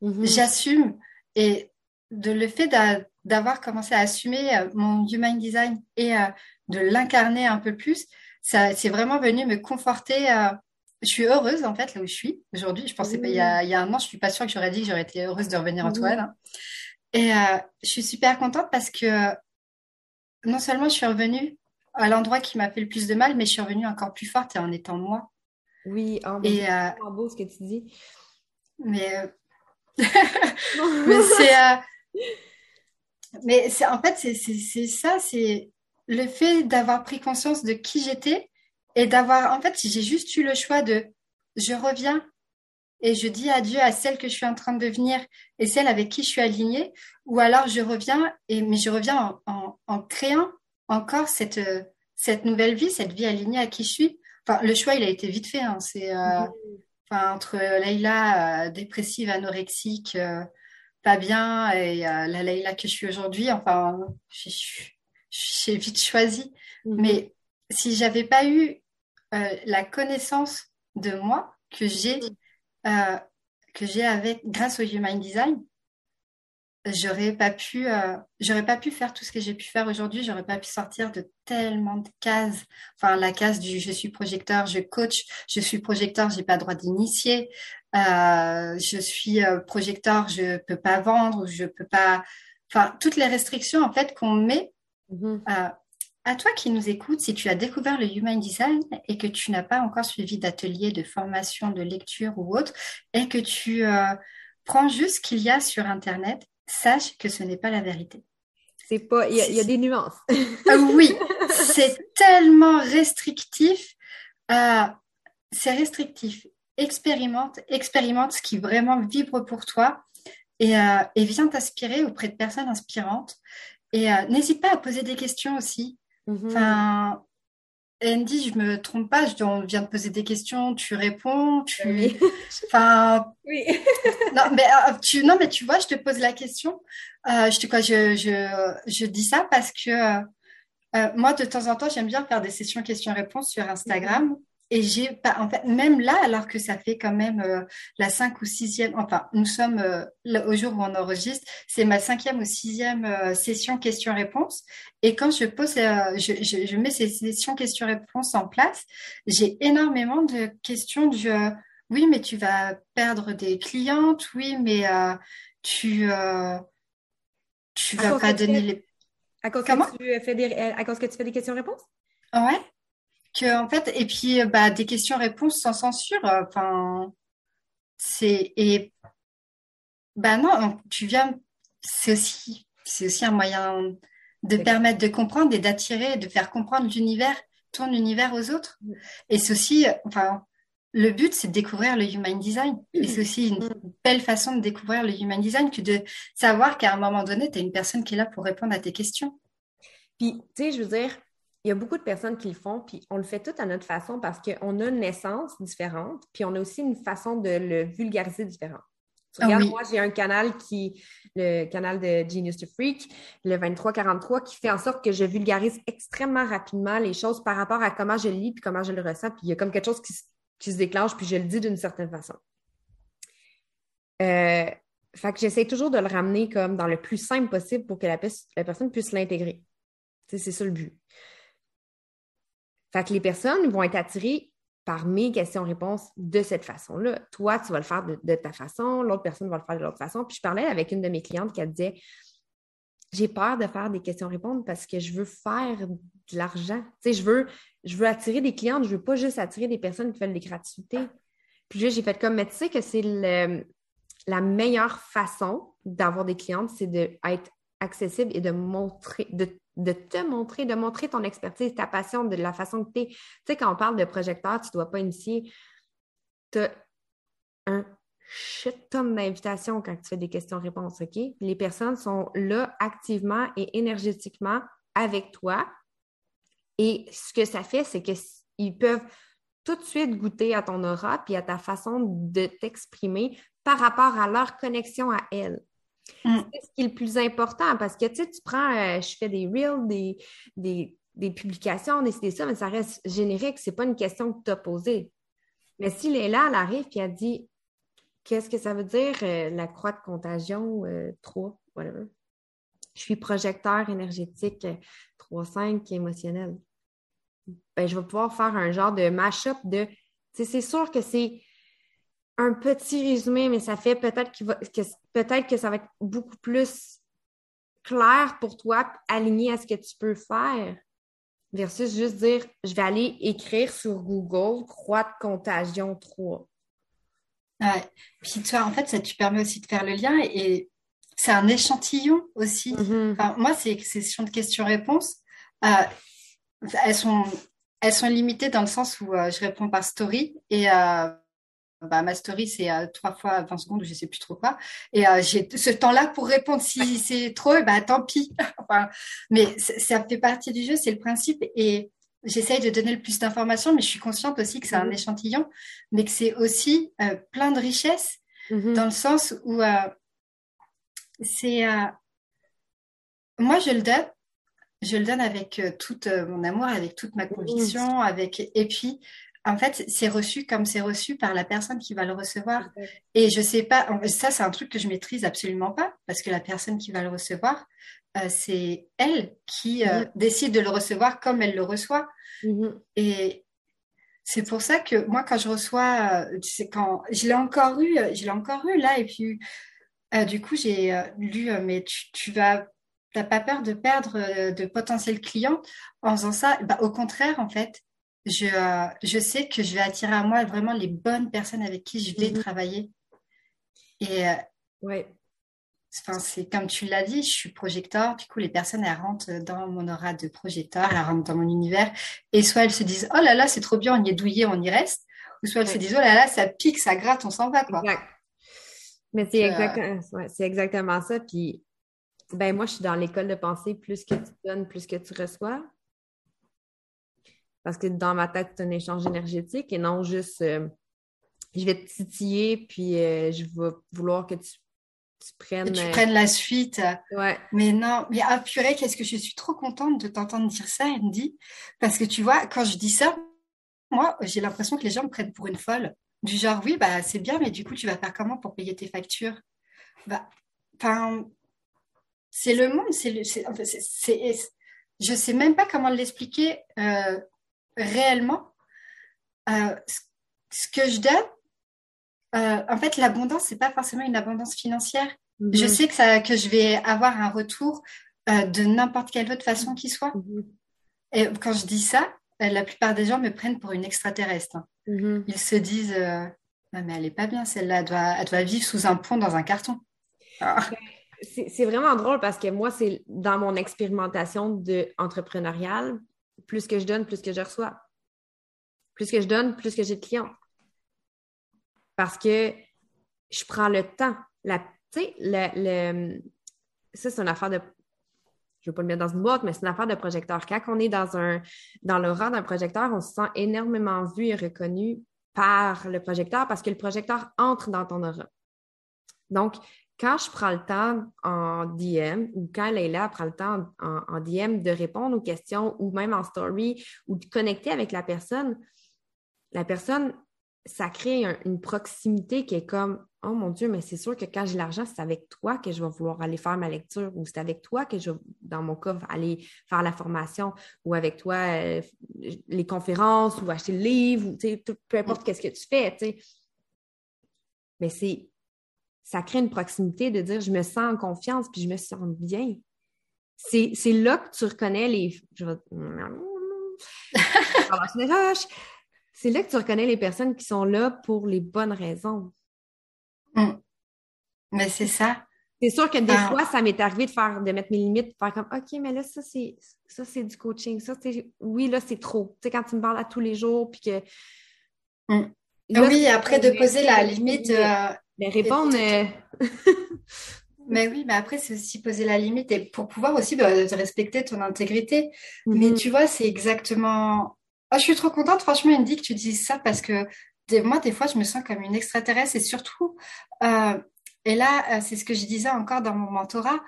mhm. j'assume. Et de le fait d'avoir commencé à assumer euh, mon human design et euh, de l'incarner un peu plus, ça c'est vraiment venu me conforter. Euh, je suis heureuse en fait là où je suis aujourd'hui. Je pensais pas il y, a, il y, a, un an, je suis pas sûre que j'aurais dit que j'aurais été heureuse de revenir en toile. Hein. Et je suis super contente parce que non seulement je suis revenue à l'endroit qui m'a fait le plus de mal, mais je suis revenue encore plus forte et en étant moi.
Oui, oh, et euh, beau ce que tu dis.
Mais, euh, mais c'est, euh, mais c'est en fait c'est ça, c'est le fait d'avoir pris conscience de qui j'étais et d'avoir en fait j'ai juste eu le choix de je reviens et je dis adieu à celle que je suis en train de devenir et celle avec qui je suis alignée, ou alors je reviens et mais je reviens en, en créant encore cette, euh, cette nouvelle vie, cette vie alignée à qui je suis. Enfin, le choix, il a été vite fait. Hein. C'est euh, enfin, entre Leïla euh, dépressive, anorexique, pas bien, et la Leïla que je suis aujourd'hui. Enfin, j'ai vite choisi. Mhm. Mais si j'avais pas eu la connaissance de moi que j'ai que j'ai avec grâce au Human Design, j'aurais pas pu euh, j'aurais pas pu faire tout ce que j'ai pu faire aujourd'hui. J'aurais pas pu sortir de tellement de cases. Enfin la case du je suis projecteur je coach je suis projecteur j'ai pas droit d'initier. Euh, je suis euh, projecteur je peux pas vendre je peux pas enfin toutes les restrictions en fait qu'on met mm-hmm. à toi qui nous écoutes si tu as découvert le human design et que tu n'as pas encore suivi d'atelier de formation de lecture ou autre et que tu prends juste ce qu'il y a sur internet sache que ce n'est pas la vérité.
C'est pas, il y, a des nuances.
Ah oui, c'est tellement restrictif. Euh, c'est restrictif. Expérimente, expérimente ce qui vraiment vibre pour toi et, euh, et viens t'inspirer auprès de personnes inspirantes Et n'hésite pas à poser des questions aussi. Mm-hmm. Enfin, Andy, je me trompe pas, je, on vient de poser des questions, tu réponds, tu. Oui. Enfin. Oui. non, mais euh, tu, non, mais tu vois, je te pose la question. Euh, je te quoi, je, je, je, dis ça parce que euh, moi, de temps en temps, j'aime bien faire des sessions questions-réponses sur Instagram. Et j'ai pas, en fait, même là, alors que ça fait quand même euh, la cinq ou sixième, enfin, nous sommes euh, au jour où on enregistre, c'est ma cinquième ou sixième euh, session questions-réponses. Et quand je pose, je, je, je, mets ces sessions questions-réponses en place, j'ai énormément de questions du oui, mais tu vas perdre des clientes, oui, mais tu tu vas pas donner les.
À cause, que tu fais des, à cause que tu fais des questions-réponses?
Ouais que en fait et puis euh, bah des questions-réponses sans censure euh, enfin c'est et bah non tu viens c'est aussi c'est aussi un moyen de permettre de comprendre et d'attirer de faire comprendre l'univers ton univers aux autres. Et c'est aussi enfin le but, c'est de découvrir le human design. Et c'est aussi une belle façon de découvrir le human design que de savoir qu'à un moment donné, tu as une personne qui est là pour répondre à tes questions.
Puis, tu sais, je veux dire, il y a beaucoup de personnes qui le font, puis on le fait tout à notre façon parce qu'on a une naissance différente, puis on a aussi une façon de le vulgariser différente. Ah regarde, moi, j'ai un canal qui, le canal de Genius to Freak, le 2343, qui fait en sorte que je vulgarise extrêmement rapidement les choses par rapport à comment je le lis puis comment je le ressens. Puis il y a comme quelque chose qui, se déclenche, puis je le dis d'une certaine façon. Euh, fait que j'essaie toujours de le ramener comme dans le plus simple possible pour que la, la personne puisse l'intégrer. C'est ça le but. Fait que les personnes vont être attirées par mes questions-réponses de cette façon-là. Toi, tu vas le faire de, ta façon, l'autre personne va le faire de l'autre façon. Puis je parlais avec une de mes clientes qui disait J'ai peur de faire des questions-réponses parce que je veux faire de l'argent. Tu sais, je veux, je veux attirer des clientes, je veux pas juste attirer des personnes qui veulent des gratuités. Puis là, j'ai fait comme, mais tu sais que c'est la meilleure façon d'avoir des clientes, c'est d'être accessible et de montrer, de de te montrer, de montrer ton expertise, ta passion, de la façon que tu es. Tu sais, quand on parle de projecteur, tu ne dois pas initier. Tu as un shit ton d'invitations quand tu fais des questions-réponses, OK? Les personnes sont là activement et énergétiquement avec toi. Et ce que ça fait, c'est qu'ils peuvent tout de suite goûter à ton aura puis à ta façon de t'exprimer par rapport à leur connexion à elles. Mm. C'est ce qui est le plus important parce que tu sais, tu prends, euh, je fais des reels, des, des, des publications, des, ça, mais ça reste générique. C'est pas une question que tu as posée. Mais si Léla, elle arrive et elle dit Qu'est-ce que ça veut dire euh, la croix de contagion 3, euh, whatever? Je suis projecteur énergétique 3-5 émotionnel. Ben, je vais pouvoir faire un genre de mash-up de. C'est sûr que c'est un petit résumé, mais ça fait peut-être que, peut-être que ça va être beaucoup plus clair pour toi, aligné à ce que tu peux faire, versus juste dire je vais aller écrire sur Google croix de contagion 3.
Ouais. Puis toi, en fait, ça te permet aussi de faire le lien et c'est un échantillon aussi. Mm-hmm. moi, ces sessions de questions-réponses, euh, elles, sont, elles sont limitées dans le sens où euh, je réponds par story et euh, bah, ma story, c'est euh, trois fois 20 secondes je sais plus trop quoi. Et euh, j'ai ce temps-là pour répondre. Si c'est trop, bah, tant pis. mais ça fait partie du jeu, c'est le principe. Et j'essaye de donner le plus d'informations, mais je suis consciente aussi que c'est un mhm. échantillon, mais que c'est aussi euh, plein de richesses mhm. dans le sens où c'est. moi, je le donne. Je le donne avec tout mon amour, avec toute ma conviction, avec et puis en fait, c'est reçu comme c'est reçu par la personne qui va le recevoir. Et je sais pas, ça c'est un truc que je maîtrise absolument pas, parce que la personne qui va le recevoir, euh, c'est elle qui euh, décide de le recevoir comme elle le reçoit. Mm-hmm. Et c'est pour ça que moi, quand je reçois, c'est euh, quand je l'ai encore eu, je l'ai encore eu là, et puis du coup j'ai lu, mais tu, tu vas T'as pas peur de perdre de potentiels clients en faisant ça? Bah, Au contraire, en fait, je, euh, je sais que je vais attirer à moi vraiment les bonnes personnes avec qui je vais mhm. travailler. Et euh,
ouais.
Enfin, c'est comme tu l'as dit, je suis projecteur. Du coup, les personnes, elles rentrent dans mon aura de projecteur, elles rentrent dans mon univers. Et soit elles se disent, oh là là, c'est trop bien, on y est douillé, on y reste. Ou soit elles se disent, oh là là, ça pique, ça gratte, on s'en va, quoi.
Mais c'est exactement, ouais, exactement ça. Puis Ben moi, je suis dans l'école de pensée, plus que tu donnes, plus que tu reçois. Parce que dans ma tête, c'est un échange énergétique et non juste euh, je vais te titiller, puis euh, je vais vouloir que tu, prennes.
tu prennes la suite.
Ouais.
Mais non, mais ah purée, qu'est-ce que je suis trop contente de t'entendre dire ça, Andy. Parce que tu vois, quand je dis ça, moi, j'ai l'impression que les gens me prennent pour une folle. Du genre, oui, bah c'est bien, mais du coup, tu vas faire comment pour payer tes factures? Bah, c'est le monde, c'est je sais même pas comment l'expliquer euh, réellement. Euh, ce que je donne, euh, en fait, l'abondance, c'est pas forcément une abondance financière. Mhm. Je sais que, ça, que je vais avoir un retour de n'importe quelle autre façon qui soit. Mhm. Et quand je dis ça, la plupart des gens me prennent pour une extraterrestre. Mhm. Ils se disent, mais elle est pas bien celle-là, elle doit, elle doit vivre sous un pont dans un carton.
Ah c'est vraiment drôle parce que moi, c'est dans mon expérimentation de entrepreneuriale, plus que je donne, plus que je reçois. Plus que je donne, plus que j'ai de clients. Parce que je prends le temps. tu sais, le, ça, c'est une affaire de. Je ne veux pas le mettre dans une boîte, mais c'est une affaire de projecteur. Quand on est dans, un, dans le rang d'un projecteur, on se sent énormément vu et reconnu par le projecteur parce que le projecteur entre dans ton aura. Donc, quand je prends le temps en DM ou quand Leila prend le temps en, DM de répondre aux questions ou même en story ou de connecter avec la personne, la personne, ça crée une proximité qui est comme Oh mon Dieu, mais c'est sûr que quand j'ai l'argent, c'est avec toi que je vais vouloir aller faire ma lecture ou c'est avec toi que je vais, dans mon cas, aller faire la formation ou avec toi euh, les conférences ou acheter le livre ou peu importe qu'est-ce que tu fais. Mais c'est ça crée une proximité de dire je me sens en confiance puis je me sens bien. C'est, là que tu reconnais les. c'est là que tu reconnais les personnes qui sont là pour les bonnes raisons.
Mm. Mais c'est ça.
C'est sûr que des ah. fois, ça m'est arrivé de faire, de mettre mes limites, de faire comme OK, mais là, ça, c'est ça, c'est du coaching. Ça, c'est oui, là, c'est trop. Tu sais, quand tu me parles à tous les jours, puis que.
Mm. oui, après de poser la limite,
mais répondre. Euh,
mais oui, mais après, c'est aussi poser la limite et pour pouvoir aussi bah, respecter ton intégrité. Mais mhm. tu vois, c'est exactement. Ah, je suis trop contente, franchement, Indy, que tu dises ça parce que moi, des fois, je me sens comme une extraterrestre et surtout, euh, et là, euh, c'est ce que je disais encore dans mon mentorat,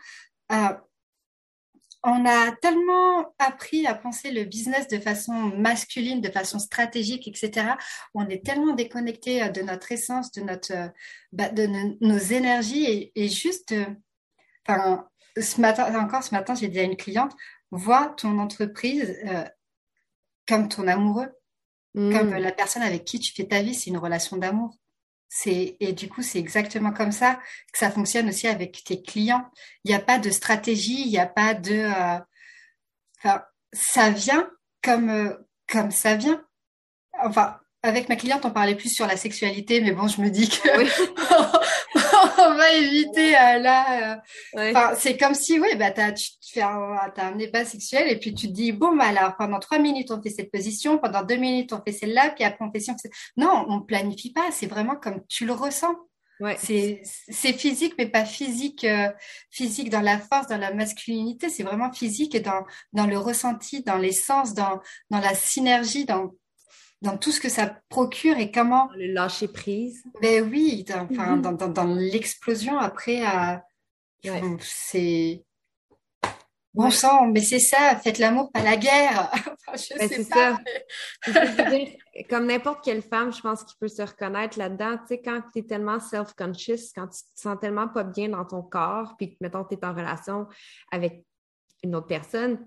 on a tellement appris à penser le business de façon masculine, de façon stratégique, etc. On est tellement déconnecté euh, de notre essence, de notre, euh, bah, de nos énergies et, juste, euh, enfin, ce matin, encore ce matin, j'ai dit à une cliente, vois ton entreprise comme ton amoureux, comme mmh. la personne avec qui tu fais ta vie, c'est une relation d'amour. Et du coup, c'est exactement comme ça que ça fonctionne aussi avec tes clients. Il n'y a pas de stratégie, il n'y a pas de... Euh, enfin, ça vient comme, euh, comme ça vient. Enfin, avec ma cliente, on parlait plus sur la sexualité, mais bon, je me dis que on va éviter euh, là. Euh, c'est comme si, oui, bah, tu fais un, as un débat sexuel et puis tu te dis, bon, bah, alors pendant trois minutes, on fait cette position, pendant deux minutes, on fait celle-là, puis après, on fait ci, Non, on planifie pas, c'est vraiment comme tu le ressens.
Ouais.
C'est physique, mais pas physique, euh, physique dans la force, dans la masculinité. C'est vraiment physique et dans, dans le ressenti, dans l'essence, dans, dans la synergie, dans dans tout ce que ça procure et comment.
Le lâcher prise.
Ben oui, dans, enfin, mhm. dans, dans, l'explosion après, c'est. Bon sang, mais c'est ça, faites l'amour, pas la guerre. enfin, je ben, sais pas.
Ça. comme n'importe quelle femme, je pense qu'il peut se reconnaître là-dedans. Tu sais, quand tu es tellement self-conscious, quand tu te sens tellement pas bien dans ton corps, puis mettons, tu es en relation avec une autre personne,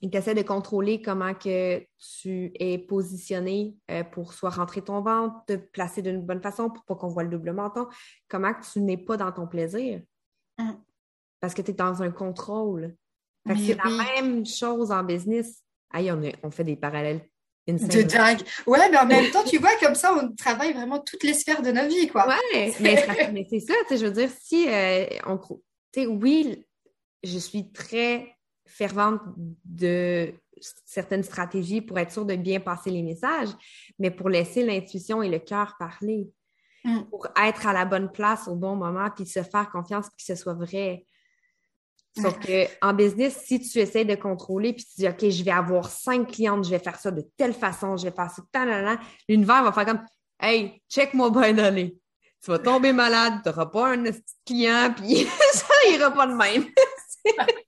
il essaie de contrôler comment que tu es positionné euh, pour soit rentrer ton ventre, te placer d'une bonne façon pour pas qu'on voit le double menton, comment que tu n'es pas dans ton plaisir? Mm. Parce que tu es dans un contrôle. C'est la même chose en business. Aïe, on, fait des parallèles
de dingue. Ouais, mais en même temps, tu vois, comme ça, on travaille vraiment toutes les sphères de notre vie, quoi.
Ouais, mais, c'est ça, tu sais, je veux dire, si euh, on... Tu sais, oui, je suis très fervente de certaines stratégies pour être sûre de bien passer les messages, mais pour laisser l'intuition et le cœur parler, mm. pour être à la bonne place au bon moment, puis se faire confiance, puis que ce soit vrai. Sauf qu'en business, si tu essaies de contrôler puis tu dis, OK, je vais avoir cinq clientes, je vais faire ça de telle façon, je vais faire ça, l'univers va faire comme, Hey, check-moi bien d'aller. Tu vas tomber malade, tu n'auras pas un client, puis ça ira pas de même.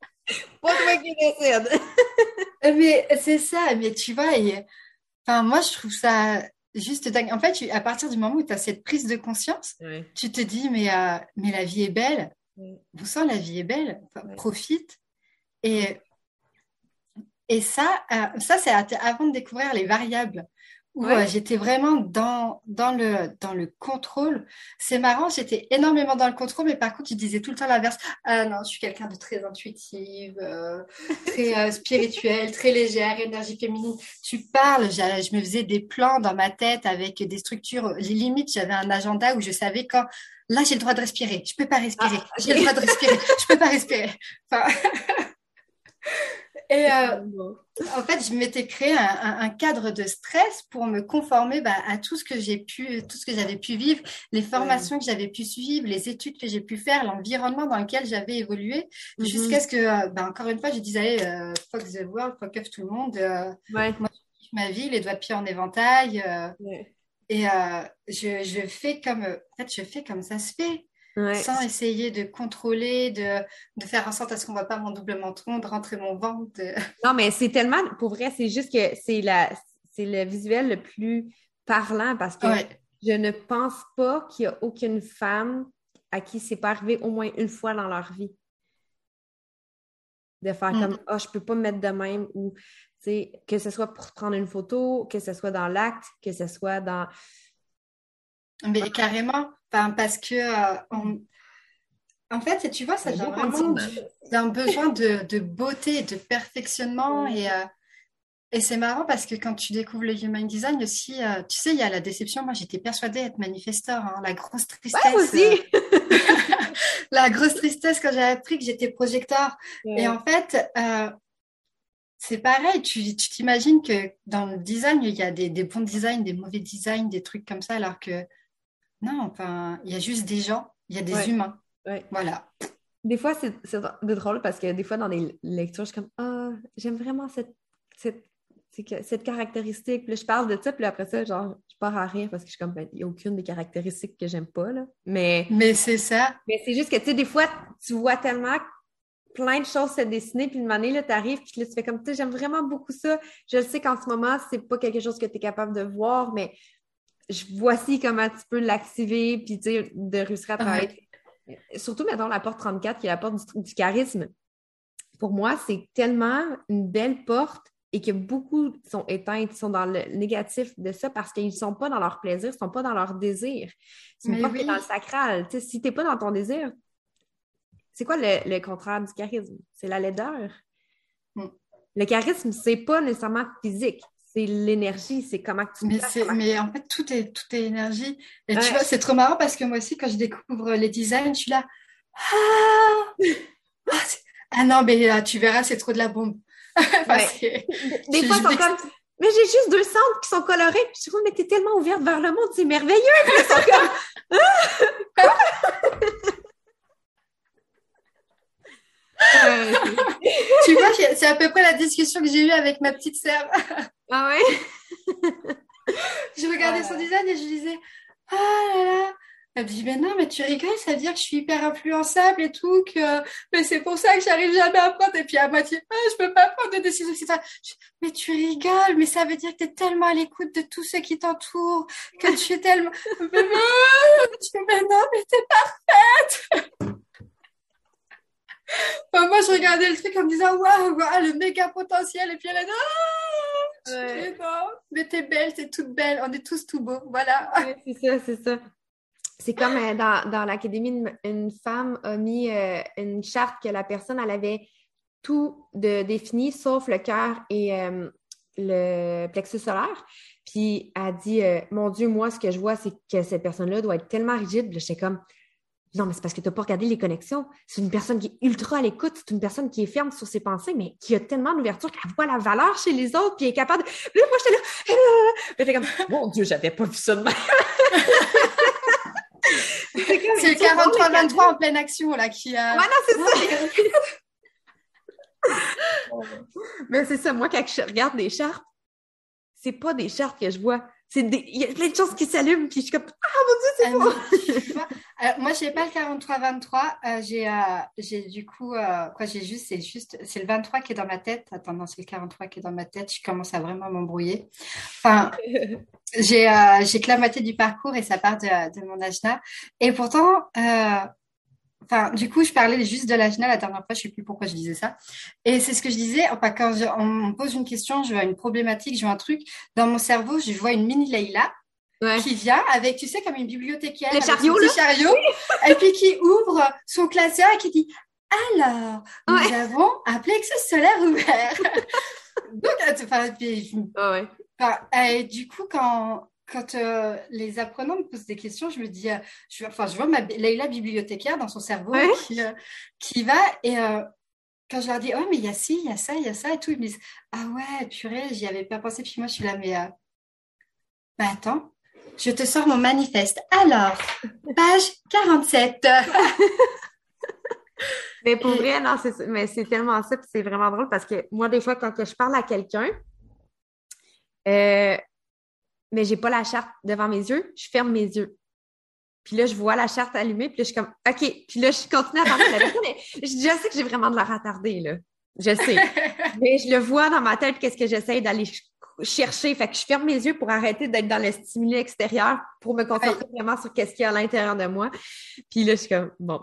pas toi qui décide.
mais c'est ça, mais tu vois, enfin, moi, je trouve ça juste dingue. En fait, à partir du moment où tu as cette prise de conscience, tu te dis, mais, euh, mais la vie est belle. Vous sens la vie est belle? Profite. Et, et ça, euh, ça c'est avant de découvrir les variables où euh, j'étais vraiment dans, dans, le, dans le contrôle. C'est marrant, j'étais énormément dans le contrôle, mais par contre, tu disais tout le temps l'inverse. Ah non, je suis quelqu'un de très intuitive, euh, très euh, spirituelle, très légère, énergie féminine. Tu parles, je me faisais des plans dans ma tête avec des structures. Les limites, j'avais un agenda où je savais quand là, j'ai le droit de respirer. Je peux pas respirer. Ah, j'ai le droit de respirer. je peux pas respirer. Enfin... Et euh, en fait, je m'étais créé un, cadre de stress pour me conformer bah, à tout ce que j'ai pu, tout ce que j'avais pu vivre, les formations que j'avais pu suivre, les études que j'ai pu faire, l'environnement dans lequel j'avais évolué, mhm. jusqu'à ce que, euh, bah, encore une fois, je disais, allez, euh, fuck the world, fuck off tout le monde. Moi, je ma vie, les doigts de pied en éventail. Et je, je fais comme, en fait, je fais comme ça se fait sans essayer de contrôler, de, de, faire en sorte à ce qu'on ne voit pas mon double menton, de rentrer mon ventre.
Non, mais c'est tellement, pour vrai, c'est juste que c'est la c'est le visuel le plus parlant parce que je ne pense pas qu'il y a aucune femme à qui c'est pas arrivé au moins une fois dans leur vie de faire mm. comme oh, je peux pas me mettre de même ou que ce soit pour prendre une photo, que ce soit dans l'acte, que ce soit dans
mais carrément, enfin, parce que euh, en fait, tu vois, ça vient vraiment d'un besoin de, de, beauté, de perfectionnement. Et, euh, et c'est marrant parce que quand tu découvres le human design aussi, euh, tu sais, il y a la déception. Moi, j'étais persuadée d'être manifesteur, hein, la grosse tristesse.
aussi.
la grosse tristesse quand j'ai appris que j'étais projecteur. Et en fait, c'est pareil, tu t'imagines que dans le design, il y a des, des, bons designs, des mauvais designs, des trucs comme ça, alors que non, enfin, il y a juste des gens, il y a des humains. Voilà.
Des fois, c'est drôle parce que des fois, dans des lectures, je suis comme Ah, j'aime vraiment cette, cette, cette caractéristique. Puis je parle de ça, puis après ça, genre, je pars à rire parce que je suis comme ben, il n'y a aucune des caractéristiques que j'aime pas. Là. Mais,
mais c'est ça.
Mais c'est juste que, tu sais, des fois, tu vois tellement plein de choses se dessiner, puis une année, là, tu arrives, puis là, tu fais comme, tu sais, j'aime vraiment beaucoup ça. Je sais qu'en ce moment, c'est pas quelque chose que tu es capable de voir, mais voici comment tu peux l'activer, puis de réussir à travailler. Surtout, maintenant, la porte 34, qui est la porte du, charisme. Pour moi, c'est tellement une belle porte et que beaucoup sont éteints, sont dans le négatif de ça parce qu'ils ne sont pas dans leur plaisir, ils ne sont pas dans leur désir. C'est une porte qui est dans le sacral. si tu n'es pas dans ton désir, c'est quoi le, contraire du charisme? C'est la laideur. Mm. Le charisme, c'est pas nécessairement physique c'est l'énergie, c'est comment tu
mais, mais en fait, tout est, tout est énergie. Et tu vois, c'est trop marrant parce que moi aussi, quand je découvre les designs, je suis là. Ah, ah, ah non, mais là, tu verras, c'est trop de la bombe.
Des fois, sont comme. Mais j'ai juste deux centres qui sont colorés. je suis mais t'es tellement ouverte vers le monde, c'est merveilleux. ils sont comme.
tu vois, c'est à peu près la discussion que j'ai eue avec ma petite sœur.
ah ouais?
Je regardais son design et je disais Ah là là Elle me dit Mais non, mais tu rigoles, ça veut dire que je suis hyper influençable et tout, que mais c'est pour ça que j'arrive jamais à prendre. Et puis à moitié Ah, je peux pas prendre de décisions, etc. mais tu rigoles, mais ça veut dire que tu es tellement à l'écoute de tous ceux qui t'entourent, que tu es tellement. mais non, mais t'es parfaite moi, je regardais le truc en me disant waouh, le méga potentiel. Et puis elle a dit ah, mais t'es belle, t'es toute belle. On est tous tout beaux. Voilà.
c'est ça, c'est ça. C'est comme euh, dans, dans l'académie, une, femme a mis euh, une charte que la personne, elle avait tout de défini sauf le cœur et euh, le plexus solaire. Puis elle a dit Mon Dieu, moi, ce que je vois, c'est que cette personne-là doit être tellement rigide. J'étais comme non, mais c'est parce que tu n'as pas regardé les connexions. C'est une personne qui est ultra à l'écoute, c'est une personne qui est ferme sur ses pensées, mais qui a tellement d'ouverture qu'elle voit la valeur chez les autres, puis est capable de. Là, moi, j'étais là. J'étais comme, mon Dieu, j'avais pas vu ça de même.
c'est le 43-23 en pleine action, là, qui a.
Ouais, non, c'est ça. Mais c'est ça, moi, quand je regarde des chartes, c'est pas des chartes que je vois. C'est des... Il y a plein de choses qui s'allument, puis je suis comme Ah mon Dieu,
c'est moi! Euh, moi, j'ai pas le 43-23. Euh, j'ai, euh, j'ai du coup, quoi, j'ai juste, c'est juste, c'est le 23 qui est dans ma tête. Attends, non, c'est le 43 qui est dans ma tête. Je commence à vraiment m'embrouiller. Enfin, j'ai, j'ai que la moitié du parcours et ça part de, de mon ajna. Et pourtant, Enfin, du coup, je parlais juste de l'ajna la dernière fois, je sais plus pourquoi je disais ça. Et c'est ce que je disais, enfin, quand on me pose une question, je vois une problématique, je vois un truc, dans mon cerveau, je vois une mini Leïla qui vient avec, tu sais, comme une bibliothécaire.
Le chariot,
chariot, et puis qui ouvre son classeur et qui dit, alors, nous avons un plexus solaire ouvert. Donc, enfin, puis, et du coup, quand, quand euh, les apprenants me posent des questions, je me dis, euh, je, enfin, je vois ma Leïla bibliothécaire dans son cerveau qui, euh, qui, va et quand je leur dis, oh, mais il y a ci, il y a ça, il y a ça et tout, ils me disent, ah ouais, purée, j'y avais pas pensé. Puis moi, je suis là, mais bah, attends, je te sors mon manifeste. Alors, page 47.
mais pour vrai, non, c'est, tellement ça, c'est vraiment drôle parce que moi, des fois, quand je parle à quelqu'un, mais j'ai pas la charte devant mes yeux, je ferme mes yeux. Puis là, je vois la charte allumée, puis là, je suis comme, OK. Puis là, je continue à parler la personne, mais je, sais que j'ai vraiment de la retarder, là. Je sais. mais je le vois dans ma tête, qu'est-ce que j'essaie d'aller chercher. Fait que je ferme mes yeux pour arrêter d'être dans le stimuli extérieur, pour me concentrer vraiment sur qu'est-ce qu'il y a à l'intérieur de moi. Puis là, je suis comme, bon.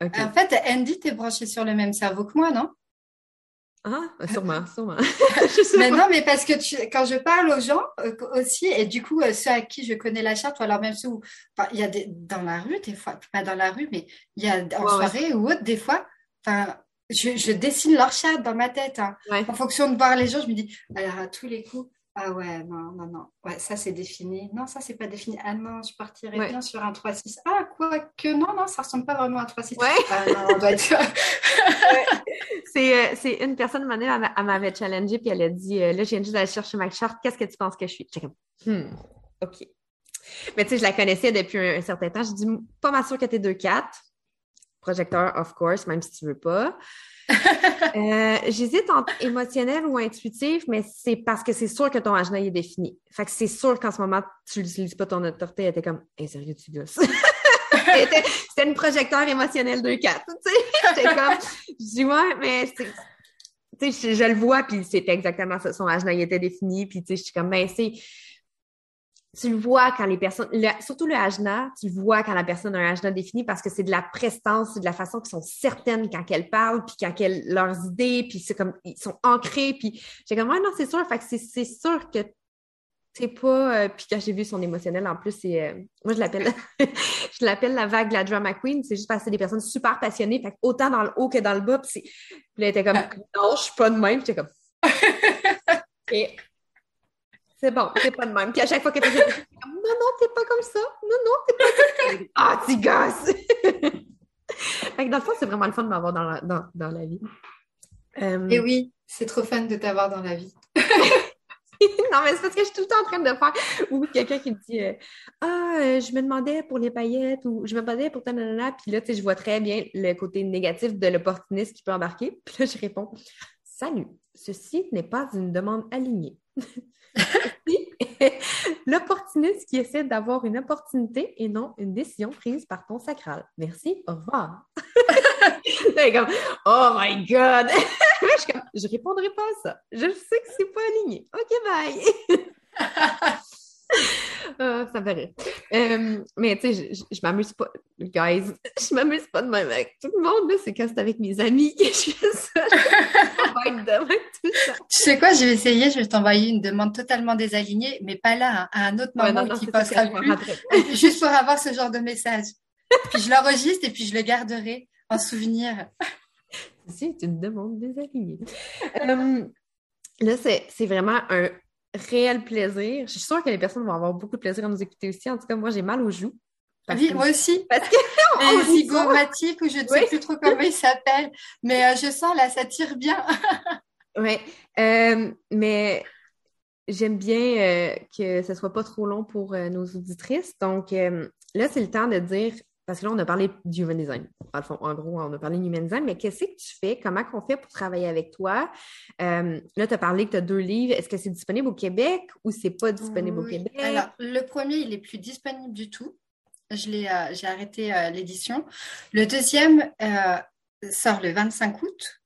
En fait, Andy, t'es branché sur le même cerveau que moi, non?
Ah, sûrement, sûrement.
mais non, mais parce que quand je parle aux gens euh, aussi, et du coup, euh, ceux à qui je connais la charte, ou alors même ceux où, il y a des, dans la rue, des fois, pas dans la rue, mais il y a en soirée ou autre, des fois, enfin, je, je, dessine leur charte dans ma tête. Hein. En fonction de voir les gens, je me dis, alors à tous les coups, ah ouais, non, non, non. Ouais, ça c'est défini. Non, ça c'est pas défini. Ah non, je partirais bien sur un 3-6. Ah, quoi que non, non, ça ressemble pas vraiment à un 3-6.
Ouais.
Ah non, on doit être...
c'est, c'est une personne, une elle m'avait challengé puis elle a dit euh, Là, je viens juste d'aller chercher ma charte, qu'est-ce que tu penses que je suis? J'ai comme Hmm, OK. Mais tu sais, je la connaissais depuis un, certain temps. Je dis Pas ma sûre que t'es 2-4. Projecteur, of course, même si tu veux pas. Euh, j'hésite entre émotionnel ou intuitif, mais c'est parce que c'est sûr que ton agenda est défini. Fait que c'est sûr qu'en ce moment, tu n'utilises pas ton autorité. Elle était comme, hé, sérieux, tu gosses? C'était une projecteur émotionnel 2-4. Tu sais, j'étais comme, je dis, ouais, mais tu sais, je, le vois, puis c'était exactement ça. Son agenda, il était défini, puis tu sais, je suis comme, ben, c'est tu le vois quand les personnes, surtout le ajna, tu vois quand la personne a un ajna défini parce que c'est de la prestance, c'est de la façon qu'ils sont certaines quand elles parlent, puis quand elles, leurs idées, puis c'est comme, ils sont ancrés, puis j'ai comme, ouais, non, c'est sûr, fait que c'est sûr que c'est pas, euh, puis quand j'ai vu son émotionnel, en plus, c'est, euh, moi, je l'appelle, je l'appelle la vague de la drama queen, c'est juste parce que c'est des personnes super passionnées, fait autant dans le haut que dans le bas, puis, puis là, elle était comme, non, je suis pas de même, puis j'étais comme, et c'est bon, c'est pas de même. Puis à chaque fois que tu dis non, non, t'es pas comme ça. Non, non, t'es pas comme ça. Ah, tu gosses! fait que dans le fond, c'est vraiment le fun de m'avoir dans la, dans, dans la vie.
Euh... Et oui, c'est trop fun de t'avoir dans la vie.
non, mais c'est parce que je suis tout le temps en train de faire. Ou quelqu'un qui me dit euh, Ah, euh, je me demandais pour les paillettes ou je me demandais pour ta nanana. Puis là, tu sais, je vois très bien le côté négatif de l'opportuniste qui peut embarquer. Puis là, je réponds Salut, ceci n'est pas une demande alignée. L'opportuniste qui essaie d'avoir une opportunité et non une décision prise par ton sacral. Merci, au revoir. comme, oh my God! je, je répondrai pas à ça. Je sais que c'est pas aligné. OK, bye! Ah, ça paraît. Euh, mais tu sais, je, je, m'amuse pas, guys, je m'amuse pas de même avec tout le monde. C'est quand c'est avec mes amis que je fais ça.
tu sais quoi, je vais essayer, je vais t'envoyer une demande totalement désalignée, mais pas là, hein, à un autre moment qui passera plus, juste pour avoir ce genre de message. Puis je l'enregistre et puis je le garderai en souvenir.
C'est une demande désalignée. Euh, là, c'est vraiment un réel plaisir. Je suis sûre que les personnes vont avoir beaucoup de plaisir à nous écouter aussi. En tout cas, moi, j'ai mal aux joues.
Oui, moi aussi. Parce que les zygomatiques, ou je ne sais plus trop comment ils s'appellent, mais euh, je sens là, ça tire bien.
oui, euh, mais j'aime bien euh, que ce soit pas trop long pour nos auditrices. Donc là, c'est le temps de dire parce que là, on a parlé du human design. En gros, on a parlé du human design, mais qu'est-ce que tu fais? Comment on fait pour travailler avec toi? Euh, là, tu as parlé que tu as deux livres. Est-ce que c'est disponible au Québec ou c'est pas disponible au Québec?
Alors, le premier, il est plus disponible du tout. Je l'ai, euh, j'ai arrêté euh, l'édition. Le deuxième sort le 25 août.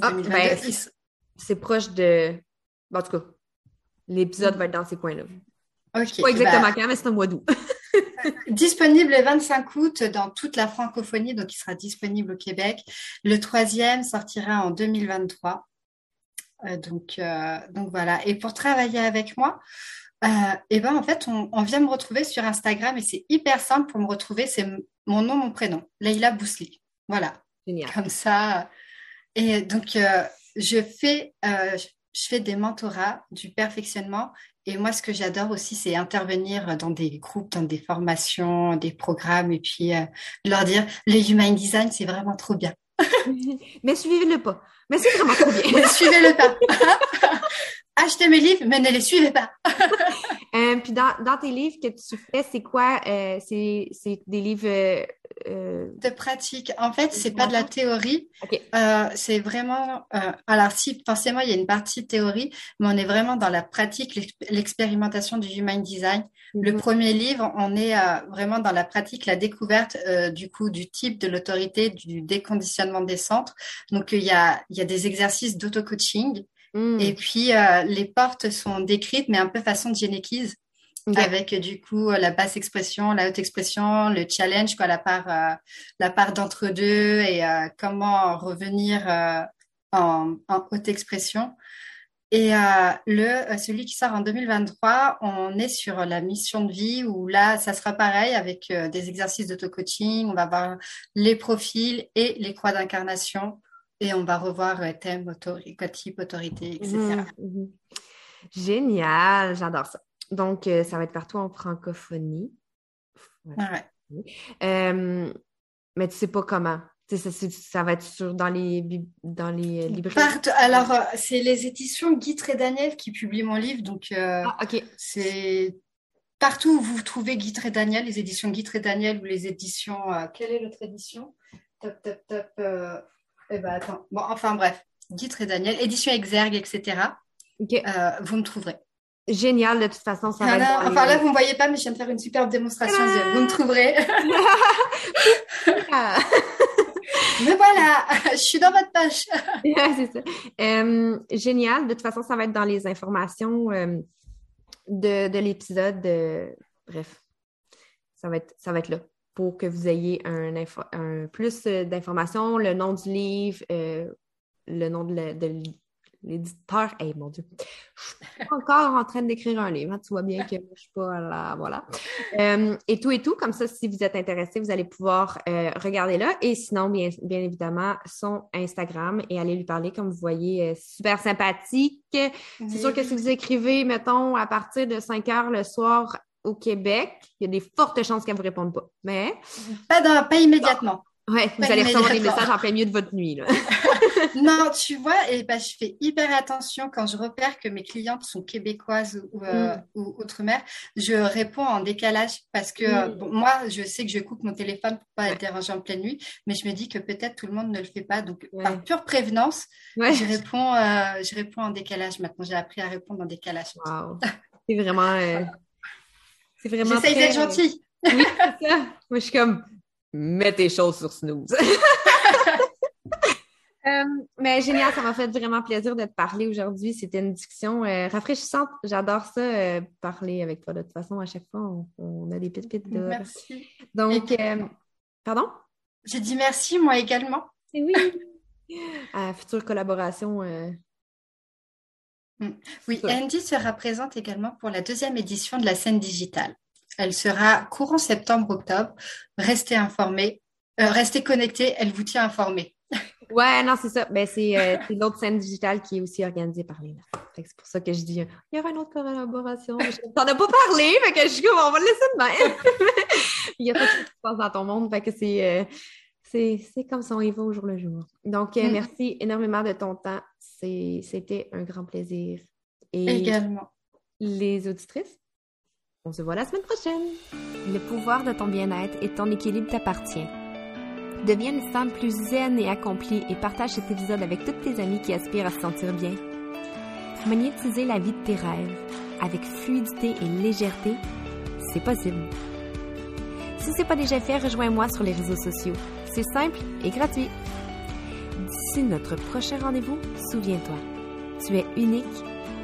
Ah, ben, c'est proche de. en tout cas, l'épisode va être dans ces coins-là.
Ok.
Pas exactement bah quand, mais c'est un mois d'août.
disponible le 25 août dans toute la francophonie, donc il sera disponible au Québec. Le troisième sortira en 2023. Euh, donc, euh, donc voilà. Et pour travailler avec moi, euh, eh ben en fait, on, vient me retrouver sur Instagram et c'est hyper simple pour me retrouver. C'est mon nom, mon prénom, Leila Bousli. Voilà.
Génial.
Comme ça. Et donc, je fais, je fais des mentorats, du perfectionnement et moi, ce que j'adore aussi, c'est intervenir dans des groupes, dans des formations, des programmes, et puis euh, leur dire, le human design, c'est vraiment trop bien.
mais suivez-le pas. Mais c'est vraiment trop bien.
mais suivez-le pas. Achetez mes livres, mais ne les suivez pas.
Euh, puis dans, dans, tes livres que tu fais, c'est quoi? Euh, c'est des livres euh,
euh, de pratique. En fait, c'est pas de la théorie. Euh, c'est vraiment. Euh, alors, si forcément il y a une partie théorie, mais on est vraiment dans la pratique, l'expérimentation du human design. Le mhm. premier livre, on est vraiment dans la pratique, la découverte du coup du type de l'autorité, du déconditionnement des centres. Donc, il y a y a des exercices d'auto-coaching. Et puis, les portes sont décrites, mais un peu façon de Genekiz avec du coup la basse expression, la haute expression, le challenge, quoi, la part, euh, la part d'entre deux et euh, comment revenir euh, en, en, haute expression. Et le celui qui sort en 2023, on est sur la mission de vie où là, ça sera pareil avec des exercices d'auto-coaching. On va voir les profils et les croix d'incarnation et on va revoir thème, autorité, type, autorité, etc. Mmh, mmh.
Génial, j'adore ça. Donc, euh, ça va être partout en francophonie.
Ouais.
Euh, mais tu sais pas comment. Ça, ça, va être sur, dans les, dans les euh, librairies.
alors, c'est les éditions Guy et Daniel qui publient mon livre. Donc,
ah, OK.
c'est partout où vous trouvez Guy et Daniel, les éditions Guy et Daniel ou les éditions. quelle est l'autre édition? Top, top, top. Eh ben, attends. Bon, enfin, bref. Guy et Daniel, édition Exergue, etc. vous me trouverez.
Génial, de toute façon, ça
va être Enfin là, vous ne me voyez pas, mais je viens de faire une superbe démonstration. Vous me trouverez. mais voilà, je suis dans votre
c'est ça. Euh, génial. De toute façon, ça va être dans les informations euh, de, de l'épisode. bref, ça va, être, ça va être là pour que vous ayez un, un plus d'informations, le nom du livre, euh, le nom de, l'éditeur, hey mon Dieu, je suis encore en train d'écrire un livre. Hein, tu vois bien que je suis pas là, voilà. Euh, et tout et tout, comme ça, si vous êtes intéressé, vous allez pouvoir euh, regarder là. Et sinon, bien, bien évidemment, son Instagram et aller lui parler, comme vous voyez, euh, super sympathique. C'est sûr que si vous écrivez, mettons, à partir de 5 heures le soir au Québec, il y a des fortes chances qu'elle vous réponde pas. Mais.
Pas, dans, pas immédiatement.
Ouais, vous allez recevoir des messages en plein milieu de votre nuit. Là.
non, tu vois, et ben, je fais hyper attention quand je repère que mes clientes sont québécoises ou, euh, mm. outre-mer. Je réponds en décalage parce que mm. moi, je sais que je coupe mon téléphone pour pas être dérangée en pleine nuit, mais je me dis que peut-être tout le monde ne le fait pas. Donc, par pure prévenance, je, réponds, euh, je réponds en décalage maintenant. J'ai appris à répondre en décalage.
C'est vraiment. Euh,
c'est vraiment. J'essaye d'être gentille.
Oui, c'est ça. Moi, je suis comme mets tes choses sur snooze. Euh, mais génial, ça m'a fait vraiment plaisir de te parler aujourd'hui. C'était une discussion euh, rafraîchissante. J'adore ça, euh, parler avec toi. De toute façon, à chaque fois, on, a des pépites de.
Merci.
Donc, pardon?
J'ai dit merci, moi également.
Et oui. future collaboration.
Mm. Oui, Andy sera présente également pour la deuxième édition de la scène digitale. Elle sera courant septembre-octobre. Restez informés, restez connectés, elle vous tient informés.
Ouais, non, c'est ça. Ben, euh, c'est l'autre scène digitale qui est aussi organisée par Léna. C'est pour ça que je dis, il y aura une autre collaboration. T'en as pas parlé, fait que je suis on va le laisser de même. il y a pas de qui se passe dans ton monde, fait que c'est, euh, c'est, comme ça, on y va au jour le jour. Donc, euh, mm. merci énormément de ton temps. C'était un grand plaisir.
Et Également.
Les auditrices? On se voit la semaine prochaine. Le pouvoir de ton bien-être et ton équilibre t'appartient. Deviens une femme plus zen et accomplie et partage cet épisode avec toutes tes amies qui aspirent à se sentir bien. Magnétiser la vie de tes rêves avec fluidité et légèreté, c'est possible. Si c'est pas déjà fait, rejoins-moi sur les réseaux sociaux. C'est simple et gratuit. D'ici notre prochain rendez-vous, souviens-toi, tu es unique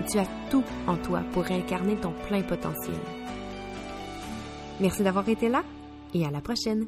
et tu as tout en toi pour réincarner ton plein potentiel. Merci d'avoir été là et à la prochaine.